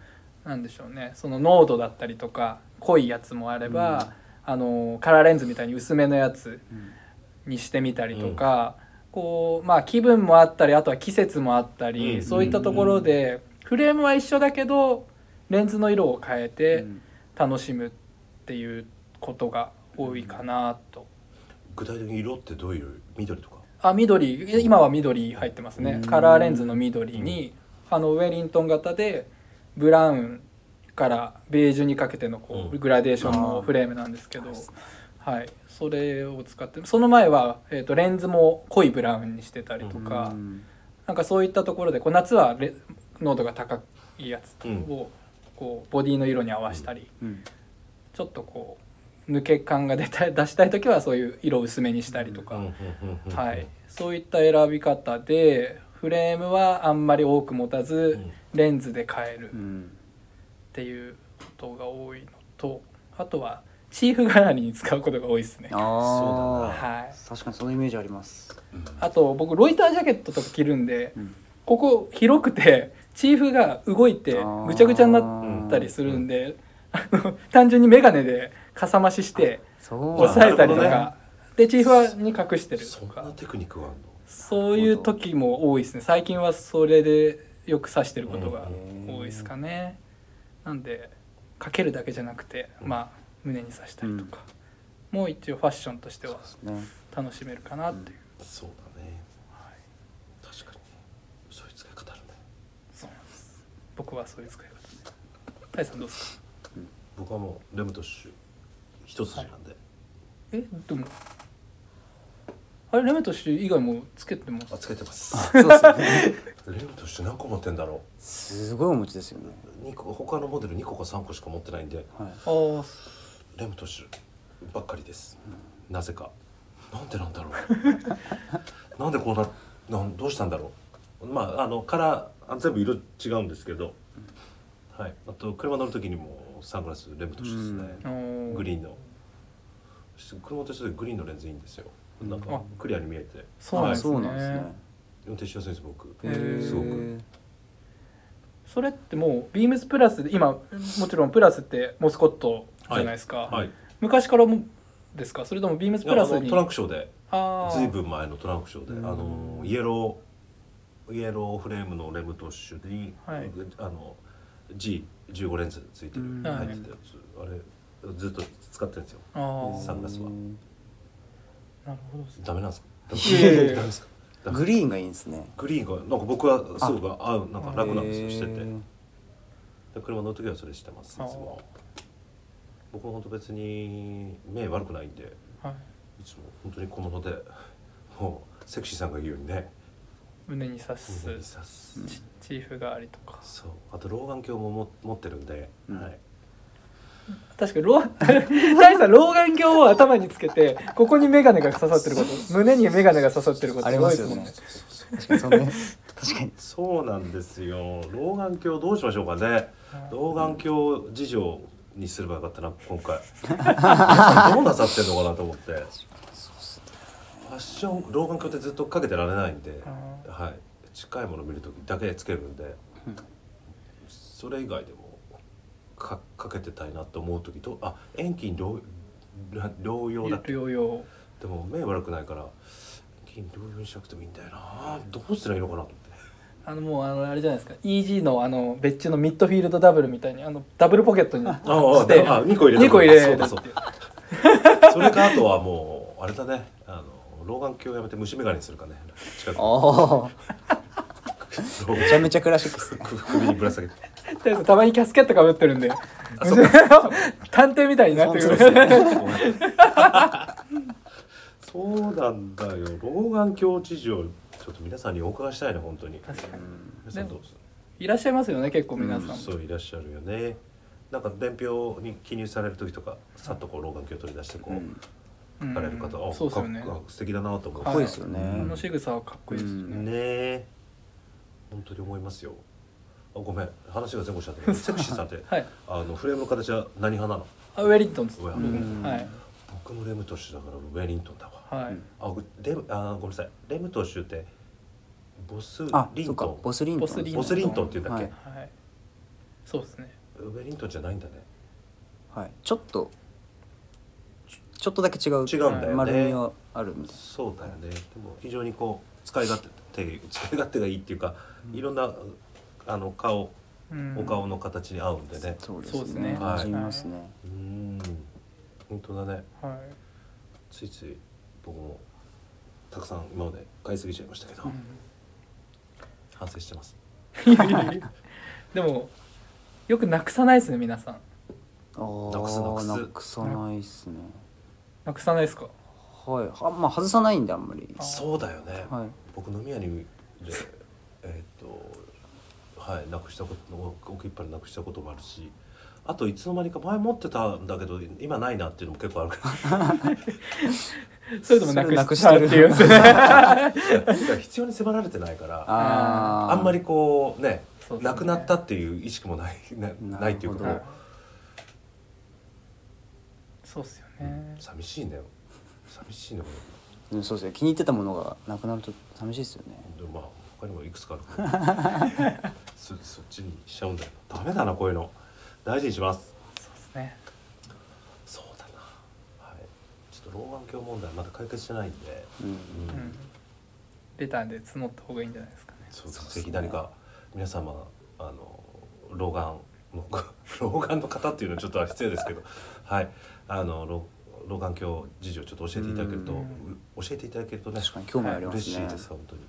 Speaker 3: なんでしょうね。その濃度だったりとか濃いやつもあれば、あのカラーレンズみたいに薄めのやつ
Speaker 2: うん。
Speaker 3: にしてみたりとか、こうまあ気分もあったりあとは季節もあったり、
Speaker 1: うん。
Speaker 3: そういったところで、フレームは一緒だけどレンズの色を変え
Speaker 2: う
Speaker 3: て
Speaker 2: ん。
Speaker 3: 楽しむっていうことが多いかなと。
Speaker 1: 具体的に色ってどういう緑とか
Speaker 3: あ緑今は緑入ってますね。
Speaker 2: うん。
Speaker 3: カラーレンズの緑にあのウェリントン型でブラウンからベージュにかけてのこ
Speaker 1: う
Speaker 3: うん。グラデーションのフレームなんですけど、はい、それを使ってその前は、えー、とレンズも濃いブラウンにしてたりとか、
Speaker 2: うん。
Speaker 3: なんかそういったところでこう夏はレ濃度が高いやつをこうボディの色に合わせたり、
Speaker 2: うん。
Speaker 3: ちょっとこう抜け感が出た [LAUGHS] 出したい時はそういう色薄めにしたりとか。はい、そういった選び方でフレームはあんまり多く持たず、
Speaker 1: うん。
Speaker 3: レンズで変える。っ
Speaker 2: うん。
Speaker 3: ていうことが多いのとあとはチーフ代わりに使うことが多いですね。
Speaker 2: あ
Speaker 1: そう
Speaker 2: あ
Speaker 3: はい、
Speaker 2: 確かにそのイメージあります。
Speaker 1: うん。
Speaker 3: あと僕ロイタージャケットとか着るんで
Speaker 2: うん。
Speaker 3: ここ広くてチーフが動いてぐちゃぐちゃになったりするんで、あの単純に眼鏡でかさ増しして
Speaker 2: そう。
Speaker 3: 押さえたりとか、でチーフはに隠してる
Speaker 1: そ
Speaker 3: とか。
Speaker 1: んなテクニックがあるの？
Speaker 3: そういう時も多いですね。最近はそれでよく指してることが多いですかね。なんでかけるだけじゃなくてまあ胸に刺したりとか。もう一応ファッションとしては
Speaker 2: ね。
Speaker 3: 楽しめるかなっていう、
Speaker 1: そうだね。確かに。そういう使い方あるね。
Speaker 3: そうなんです。僕はそういう使い方でタイさんどうですか？
Speaker 1: 僕はもうレムトッシュ一筋なんで、
Speaker 3: えでも。あれレメトシ以外もつけてます？
Speaker 1: あつけてます。
Speaker 2: そうですよね。[LAUGHS]
Speaker 1: レムとして何個持ってんだろ
Speaker 2: すごいお持ちですよね。
Speaker 1: う2個他のモデル2個か3個しか持ってないんで。
Speaker 2: はい。
Speaker 3: ああ
Speaker 1: レムトシばっかりです、なぜか。なんでなんだろう。[LAUGHS] なんでこうななんどうしたんだろう。まああのカラーあ全部色違うんですけど、はい。あと車乗る時にもサングラスレムトシですね、
Speaker 3: うん。
Speaker 1: グリーンの車としてグリーンのレンズいいんですよ。なんか
Speaker 3: あ。
Speaker 1: クリアに見えて。
Speaker 2: あ
Speaker 3: そうなんですね。
Speaker 2: そうなんですね。
Speaker 1: 運転しやすいです僕すごく。
Speaker 3: それってもうビームスプラスで今もちろんプラスってモスコットじゃないですか、
Speaker 1: はい。
Speaker 3: 昔からもですか？それともビームスプラスに
Speaker 1: のトランクショーで。ずいぶん前のトランクショーで。あ
Speaker 2: うん。
Speaker 1: のイエローイエローフレームのレムトッシュに、
Speaker 3: はい。
Speaker 1: あの G15 レンズついてる
Speaker 2: うん。
Speaker 1: 入ってたやつ。あれずっと使ってるんですよ。サングラスは。
Speaker 3: なるほどですね。
Speaker 1: ダメなんですか？
Speaker 3: いやいやいや。
Speaker 1: ダメですか？
Speaker 2: グリーンがいいんですね。
Speaker 1: グリーンがなんか僕はすごく合うなんか楽なんですよしてて。で車乗る時はそれしてますいつ
Speaker 3: あ
Speaker 1: も僕も本当別に目悪くないんで
Speaker 3: はい。
Speaker 1: いつも本当に小物でもうセクシーさんが言うようにね。
Speaker 3: 胸に刺す。
Speaker 1: 胸に刺す。
Speaker 3: チチーフ代わりとか。
Speaker 1: そう。あと老眼鏡もも持ってるんで、
Speaker 2: うん。
Speaker 1: はい、
Speaker 3: 確かに老 [LAUGHS] 大さん老眼鏡を頭につけてここに眼鏡が刺さってること。[LAUGHS] 胸に眼鏡が刺さってること。
Speaker 2: ありますよね。確かにそのね。確かに。
Speaker 1: そうなんですよ。老眼鏡どうしましょうかね。老眼鏡事情にすればよかったな今回。[LAUGHS] どうなさってんのかなと思って。ファッション老眼鏡ってずっとかけてられないんで、
Speaker 3: あ
Speaker 1: はい、近いもの見る時だけつけるんで、それ以外でもかかけてたいなと思う時とあ遠近療療養だっけ
Speaker 3: 療養
Speaker 1: でも目悪くないから遠近療養にしなくてもいいんだよな。どうすればいいのかなと思って。
Speaker 3: あのもうあのあれじゃないですか。EG のあの別注のミッドフィールドダブルみたいにあのダブルポケットに [LAUGHS]
Speaker 1: ああ
Speaker 3: して
Speaker 1: あ2個入れた
Speaker 3: 2個入れる。
Speaker 1: そうだそうだ。そ [LAUGHS] れかあとはもうあれだね。あの老眼鏡やめて虫眼鏡にするかね。近くに
Speaker 2: あ
Speaker 1: 老
Speaker 2: あめちゃめちゃクラシックっすね。
Speaker 1: 首にぶら下げて。
Speaker 3: たまにキャスケットかぶってるんで。
Speaker 1: あ [LAUGHS] そう。
Speaker 3: 探偵みたいになってくる。
Speaker 2: そう
Speaker 1: なんだよ。老眼鏡事情ちょっと皆さんにお伺いしたいね本当に。
Speaker 3: 確かに。
Speaker 1: 皆さんどう
Speaker 3: いらっしゃいますよね結構皆さん。も、
Speaker 1: そういらっしゃるよね。なんか伝票に記入される時とかさっとこう老眼鏡取り出してこう、
Speaker 2: うん。
Speaker 1: かれる方、あ
Speaker 3: そうですよね。
Speaker 1: かっ素敵だなと思う。
Speaker 2: かっこいいですよね。
Speaker 3: あの仕草はかっこいいですよね、
Speaker 1: ねえ本当に思いますよ。あごめん。話が前後しちゃったけどセクシーさんって
Speaker 3: はい。
Speaker 1: あのフレームの形は何派なの？
Speaker 3: あウェリントンです
Speaker 1: うわ
Speaker 2: ん。
Speaker 3: はい。
Speaker 1: 僕もレムトッシュだからウェリントンだわ。
Speaker 3: はい、
Speaker 1: あごレムあごめんなさい。レムトッシュってボスリントン？
Speaker 2: ボスリントン。
Speaker 3: ボスリントン。
Speaker 1: ボスリントンっていうんだっけ、
Speaker 2: はい。
Speaker 3: はい、そうですね。
Speaker 1: ウェリントンじゃないんだね。
Speaker 2: はい。ちょっとちょっとだけ違う。
Speaker 1: 違うんだよね。
Speaker 2: 丸みはあるみたい
Speaker 1: そうだよね。でも非常にこう使い勝手 [LAUGHS] 使い勝手がいいっていうか、いろんなあの顔
Speaker 3: うん。
Speaker 1: お顔の形に合うんでね。
Speaker 2: そうです
Speaker 3: ね。
Speaker 2: ね。
Speaker 1: はい。
Speaker 2: ますね。
Speaker 1: うん。本当だね。
Speaker 3: は
Speaker 1: ついつい僕もたくさん今まで買いすぎちゃいましたけど、
Speaker 3: い、
Speaker 1: 反省してます。[LAUGHS]
Speaker 3: でもよくなくさないですね皆さん。
Speaker 1: なくすなくす。
Speaker 2: なくさないっすね。
Speaker 3: なくさないですか？
Speaker 2: はい。はまあ外さないんであんまり。
Speaker 3: あ
Speaker 1: そうだよね、
Speaker 2: はい。
Speaker 1: 僕飲み屋にでえーっとはいなくしたこと置きっぱななくしたこともあるしあといつの間にか前持ってたんだけど今ないなっていうのも結構ある。か [LAUGHS] ら
Speaker 3: それともなくしたっていう。んですね
Speaker 1: だから必要に迫られてないから
Speaker 2: あ
Speaker 1: んまりこうねなくなったっていう意識もないな
Speaker 2: な
Speaker 1: ないっていうこ
Speaker 3: そうっすよ
Speaker 1: う、
Speaker 3: ね、
Speaker 1: 寂しいね寂しいねこ
Speaker 2: うんそうですね。気に入ってたものがなくなると寂しいですよね。
Speaker 1: れでもまあ他にもいくつかあるから。[LAUGHS] そそっちにしちゃうんだよ。ダメだなこういうの。大事にします。
Speaker 3: そうですね。
Speaker 1: そうだな。はい。ちょっと老眼鏡問題まだ解決してないんで、
Speaker 2: うん。
Speaker 1: うん。
Speaker 3: うん。レターで募った方がいいんじゃないですかね。
Speaker 1: そう
Speaker 2: そうですね。
Speaker 1: ぜひ何か皆様あの老眼の [LAUGHS] 老眼の方っていうのはちょっと失礼ですけど。はい。あの老老眼鏡事情ちょっと教えていただけると、教えていただけるとね
Speaker 2: 確かに興味ありますね。
Speaker 1: 嬉しいです本当に。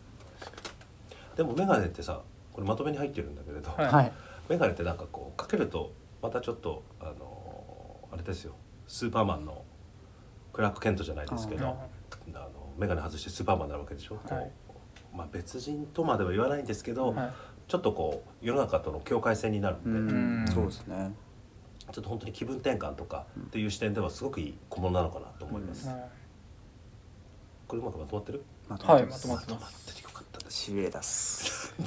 Speaker 1: でも眼鏡ってさこれまとめに入ってるんだけれど、
Speaker 3: はい。
Speaker 2: はい。
Speaker 1: 眼鏡ってなんかこうかけるとまたちょっとあのあれですよ。スーパーマンのクラーク・ケントじゃないですけど、
Speaker 3: あ
Speaker 1: あの眼鏡外してスーパーマンになるわけでしょ、
Speaker 3: はい。
Speaker 1: まあ、別人とまでは言わないんですけど、
Speaker 3: はい。
Speaker 1: ちょっとこう世の中との境界線になるんで、
Speaker 2: うん
Speaker 3: うん。
Speaker 2: そうですね
Speaker 1: ちょっと本当に気分転換とかっていう視点ではすごくいい小物なのかなと思います、
Speaker 3: はい
Speaker 1: これうまくまとまってる？
Speaker 2: まと
Speaker 3: はい
Speaker 2: まってます。
Speaker 3: まとま
Speaker 1: とまっててよかった。です
Speaker 2: しびれ出す
Speaker 1: あ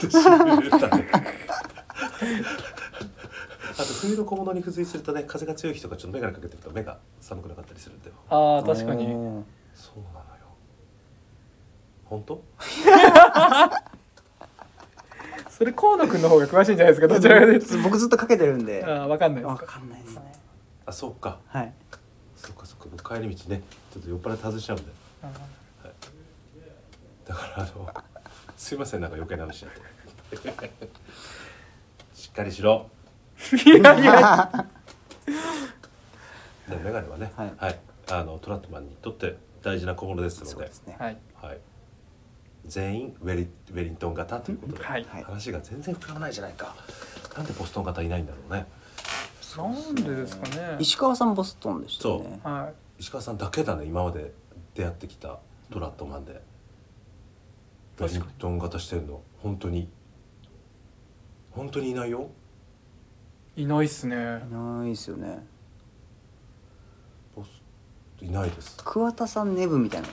Speaker 1: と冬の小物に付随するとね風が強い日とかちょっと眼鏡かけてると目が寒くなかったりするんで
Speaker 3: ああ確かに。
Speaker 1: そうなのよ。本当？[LAUGHS]
Speaker 3: それ河野くんの方が詳しいんじゃないですかどちらかというと。
Speaker 2: 僕ずっとかけてるんで。
Speaker 3: ああ分かんないですか。
Speaker 2: わかんないですね。
Speaker 1: あそうか。
Speaker 2: はい。
Speaker 1: そうかそうか僕帰り道ねちょっと酔っ払って外しちゃうんで。
Speaker 3: あ
Speaker 1: だからあのすいませんなんか余計な話しちゃって。しっかりしろ。
Speaker 3: ーいやいや。
Speaker 1: でメガネはね
Speaker 2: はい。
Speaker 1: あのトラットマンにとって大事な小物ですので。
Speaker 2: そうですね。
Speaker 3: はい。
Speaker 1: はい、全員ウェリウェリントン型ということで、
Speaker 3: はい。
Speaker 2: はい。
Speaker 1: 話が全然膨らまないじゃないか。なんでボストン型いないんだろうね。
Speaker 3: なんでですかね。
Speaker 2: 石川さんボストンでしたよね。
Speaker 3: は
Speaker 1: 石川さんだけだね今まで出会ってきたトラットマンで。ウェリントン型してるの。本当に。本当にいないよ。
Speaker 3: いいないっすね。
Speaker 2: いないですよね。
Speaker 1: ボスいないです。
Speaker 2: 桑田さんネブみたいな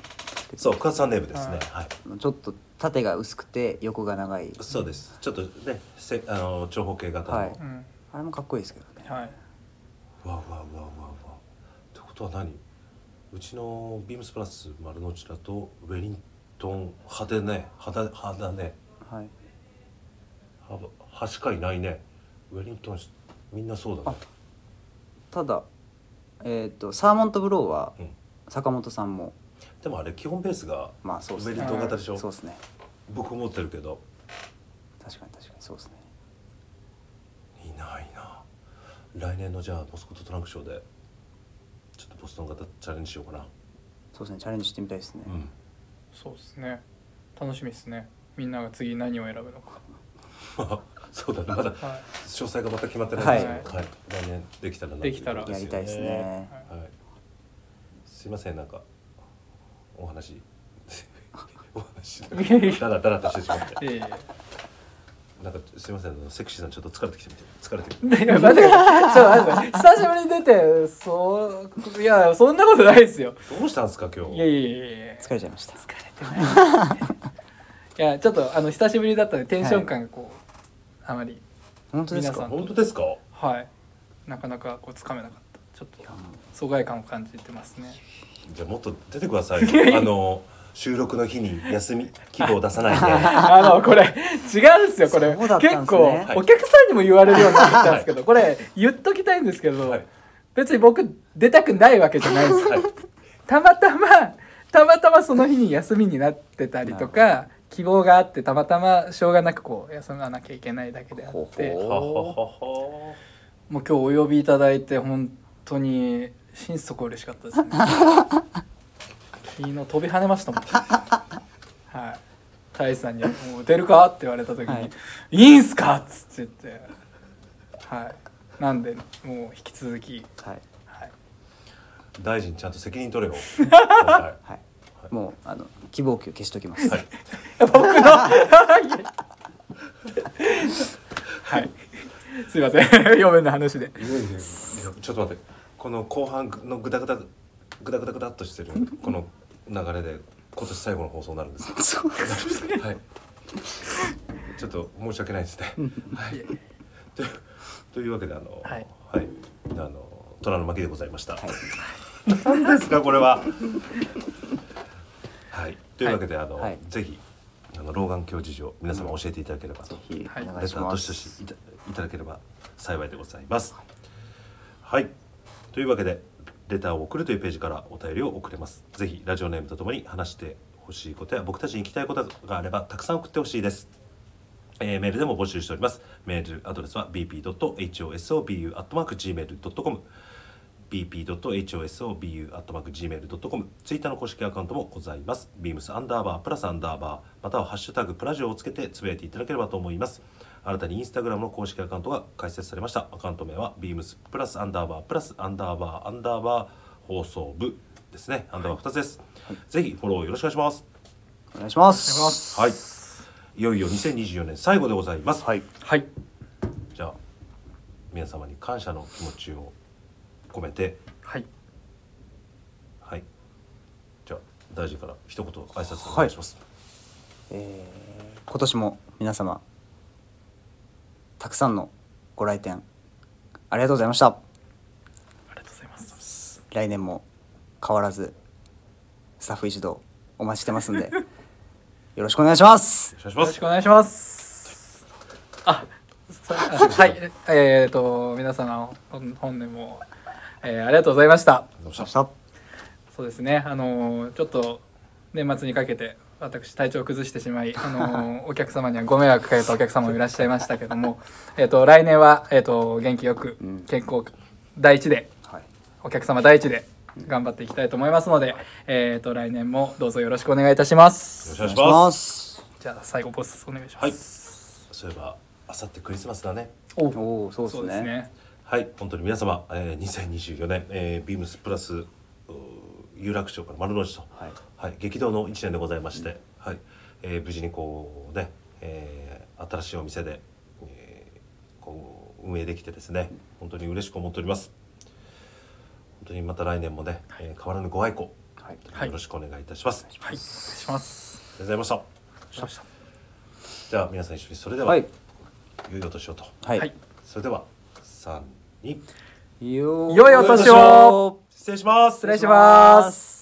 Speaker 1: そう深津さんネームですね。
Speaker 3: は
Speaker 1: はい。
Speaker 2: ちょっと縦が薄くて横が長い。
Speaker 1: そうです。ちょっとねせあの長方形型の、
Speaker 2: はい。
Speaker 3: うん。
Speaker 2: あれもかっこいいですけどね。
Speaker 3: はい。
Speaker 1: わわわわわってことは何？うちのビームスプラス丸の内だとウェリントン派手ね派だ派だね。
Speaker 2: はい。
Speaker 1: ははしかいないね。ウェリントンしみんなそうだね。
Speaker 2: ただえっとサーモントブローは
Speaker 1: うん。
Speaker 2: 坂本さんも
Speaker 1: でもあれ基本ベースが
Speaker 2: まあそうですね。
Speaker 1: ウェリントン型でしょ？
Speaker 2: そうですね。
Speaker 1: 僕思ってるけど。
Speaker 2: 確かに確かに。そうですね。
Speaker 1: いないな。来年のじゃあモスコットトランクショーでちょっとボストン型チャレンジしようかな。
Speaker 2: そうですね。チャレンジしてみたいですね、
Speaker 1: うん。
Speaker 3: そうですね。楽しみですね。みんなが次何を選ぶのか。[LAUGHS]
Speaker 1: そうだね。まだ
Speaker 3: は
Speaker 1: 詳細がまた決まってないんですけど、
Speaker 3: は
Speaker 1: はい。来年できたらな
Speaker 3: できたら
Speaker 2: やりたいですね。
Speaker 1: はい、すいません。なんかお話。[LAUGHS] お話。だらだらとしてしまってなんかすいませんセクシーさんちょっと疲れてきてみて。疲れてきて
Speaker 3: いや待ってください。ちょっと待って久しぶりに出てそういやそんなことないですよ。
Speaker 1: どうしたんですか今日？
Speaker 3: いやいやいやいや。
Speaker 2: 疲れちゃいました。
Speaker 3: 疲れてない [LAUGHS] いやちょっとあの久しぶりだったんでテンション感がこう、あまり
Speaker 2: 本当ですか？
Speaker 3: 皆さん
Speaker 1: 本当ですか？
Speaker 3: はい。なかなかこうつかめなかった。ちょっと疎外感を感じてますね
Speaker 1: じゃあもっと出てください。あの収録の日に休み希望を出さないで。[LAUGHS]
Speaker 3: あのこれ違うんですよこれ、
Speaker 2: ね。
Speaker 3: 結構、
Speaker 1: はい。
Speaker 3: お客さんにも言われるようになってきたんですけど、これ言っときたいんですけど、
Speaker 1: はい。
Speaker 3: 別に僕出たくないわけじゃないです
Speaker 1: はい。
Speaker 3: たまたまたまたまその日に休みになってたりとか希望があってたまたましょうがなくこう休まなきゃいけないだけであって。もう今日お呼びいただいて本当に心底嬉しかったですね。昨日飛び跳ねましたもんはい。大志さんに「もう出るか?」って言われた時に「
Speaker 2: はい。
Speaker 3: い、いんすか?」っつって言って。はい。なんでもう引き続き。
Speaker 2: はい。
Speaker 3: はい。
Speaker 1: 大臣ちゃんと責任取れよ。は
Speaker 2: はい。もうあの希望球消しときます、
Speaker 1: い、はい、
Speaker 3: 僕の [LAUGHS] はい。すいません。[LAUGHS] 嫁の話で。
Speaker 1: ちょっと待ってこの後半のグダグダグダグダグダっとしてる [LAUGHS] この流れで今年最後の放送になるんですけ [LAUGHS]
Speaker 2: そう
Speaker 1: どはい。ちょっと申し訳ないですね。はい。というというわけであの
Speaker 3: はい。
Speaker 1: はい、あの虎の巻でございました、
Speaker 2: はい。
Speaker 1: 何ですかこれは。はい。というわけで、あの、
Speaker 2: はい。
Speaker 1: ぜひあの老眼鏡事情皆様教えていただければと、
Speaker 2: ぜひ
Speaker 3: はい。
Speaker 1: レター
Speaker 2: します、
Speaker 1: しどしいたいただければ幸いでございます。はい、というわけでレターを送るというページからお便りを送れます。ぜひラジオネームとともに話してほしいことや僕たちに聞きたいことがあればたくさん送ってほしいです。えーメールでも募集しております。メールアドレスは bp.hosobu.gmail.com bp.hosobu.gmail.com ツイッターの公式アカウントもございます。beams アンダーバープラスアンダーバーまたはハッシュタグプラジオをつけてつぶやいていただければと思います。新たにインスタグラムの公式アカウントが開設されました。アカウント名は beams プラスアンダーバープラスアンダーバーアンダーバー放送部ですね。アンダーバー2つです、ぜひフォローよろしくお願いします。
Speaker 2: お願いします。
Speaker 1: はい。いよいよ2024年最後でございます。
Speaker 2: はい。
Speaker 3: はい。
Speaker 1: じゃあ皆様に感謝の気持ちを込めて。
Speaker 3: はい。
Speaker 1: はい。じゃあ大臣から一言挨拶お願いします、
Speaker 2: えー今年も皆様たくさんのご来店ありがとうございました。
Speaker 3: ありがとうございます。
Speaker 2: 来年も変わらずスタッフ一同お待ちしてますんで [LAUGHS] よろしくお願いします。
Speaker 1: お願いします
Speaker 3: よろしくお願いします。あはい。えっ、と皆様本本年も、えーありがとうございました。
Speaker 1: ありがとうございまし
Speaker 2: した。
Speaker 3: そうですね。あのーちょっと年末にかけて私体調を崩してしまい、あのー [LAUGHS] お客様にはご迷惑かけたお客様もいらっしゃいましたけども、[LAUGHS] えっと来年は、えっと元気よく
Speaker 2: うん。
Speaker 3: 健康第一で
Speaker 2: はい。
Speaker 3: お客様第一で頑張っていきたいと思いますので、えっと来年もどうぞよろしくお願いいたします。
Speaker 1: よろしくお願いし
Speaker 2: す。
Speaker 3: じゃあ最後ボスお願いし
Speaker 1: はい。
Speaker 3: ます。
Speaker 1: そういえばあさってクリスマスだね。
Speaker 3: お
Speaker 2: おおそうですね。
Speaker 3: ですね。
Speaker 1: はい本当に皆様、えー、2024年、えー、ビームスプラスうー有楽町から丸の内と、
Speaker 2: はい
Speaker 1: はい、激動の1年でございまして、はいえー無事にこうね、えー新しいお店で、えーこう運営できてですね本当に嬉しく思っております。本当にまた来年もね、えー変わらぬご愛顧、
Speaker 2: はい。
Speaker 3: はい
Speaker 1: よろしくお願いいたします、
Speaker 3: はい。お願いします。
Speaker 1: ありがとうございました。
Speaker 3: しました。
Speaker 1: じゃあ皆さん一緒にそれでは、
Speaker 2: はい。
Speaker 1: 良いお年をと。
Speaker 2: はい、
Speaker 3: はい。
Speaker 1: それでは3 2
Speaker 2: よ
Speaker 3: 良いお年を。
Speaker 1: 失礼します。
Speaker 3: 失礼します。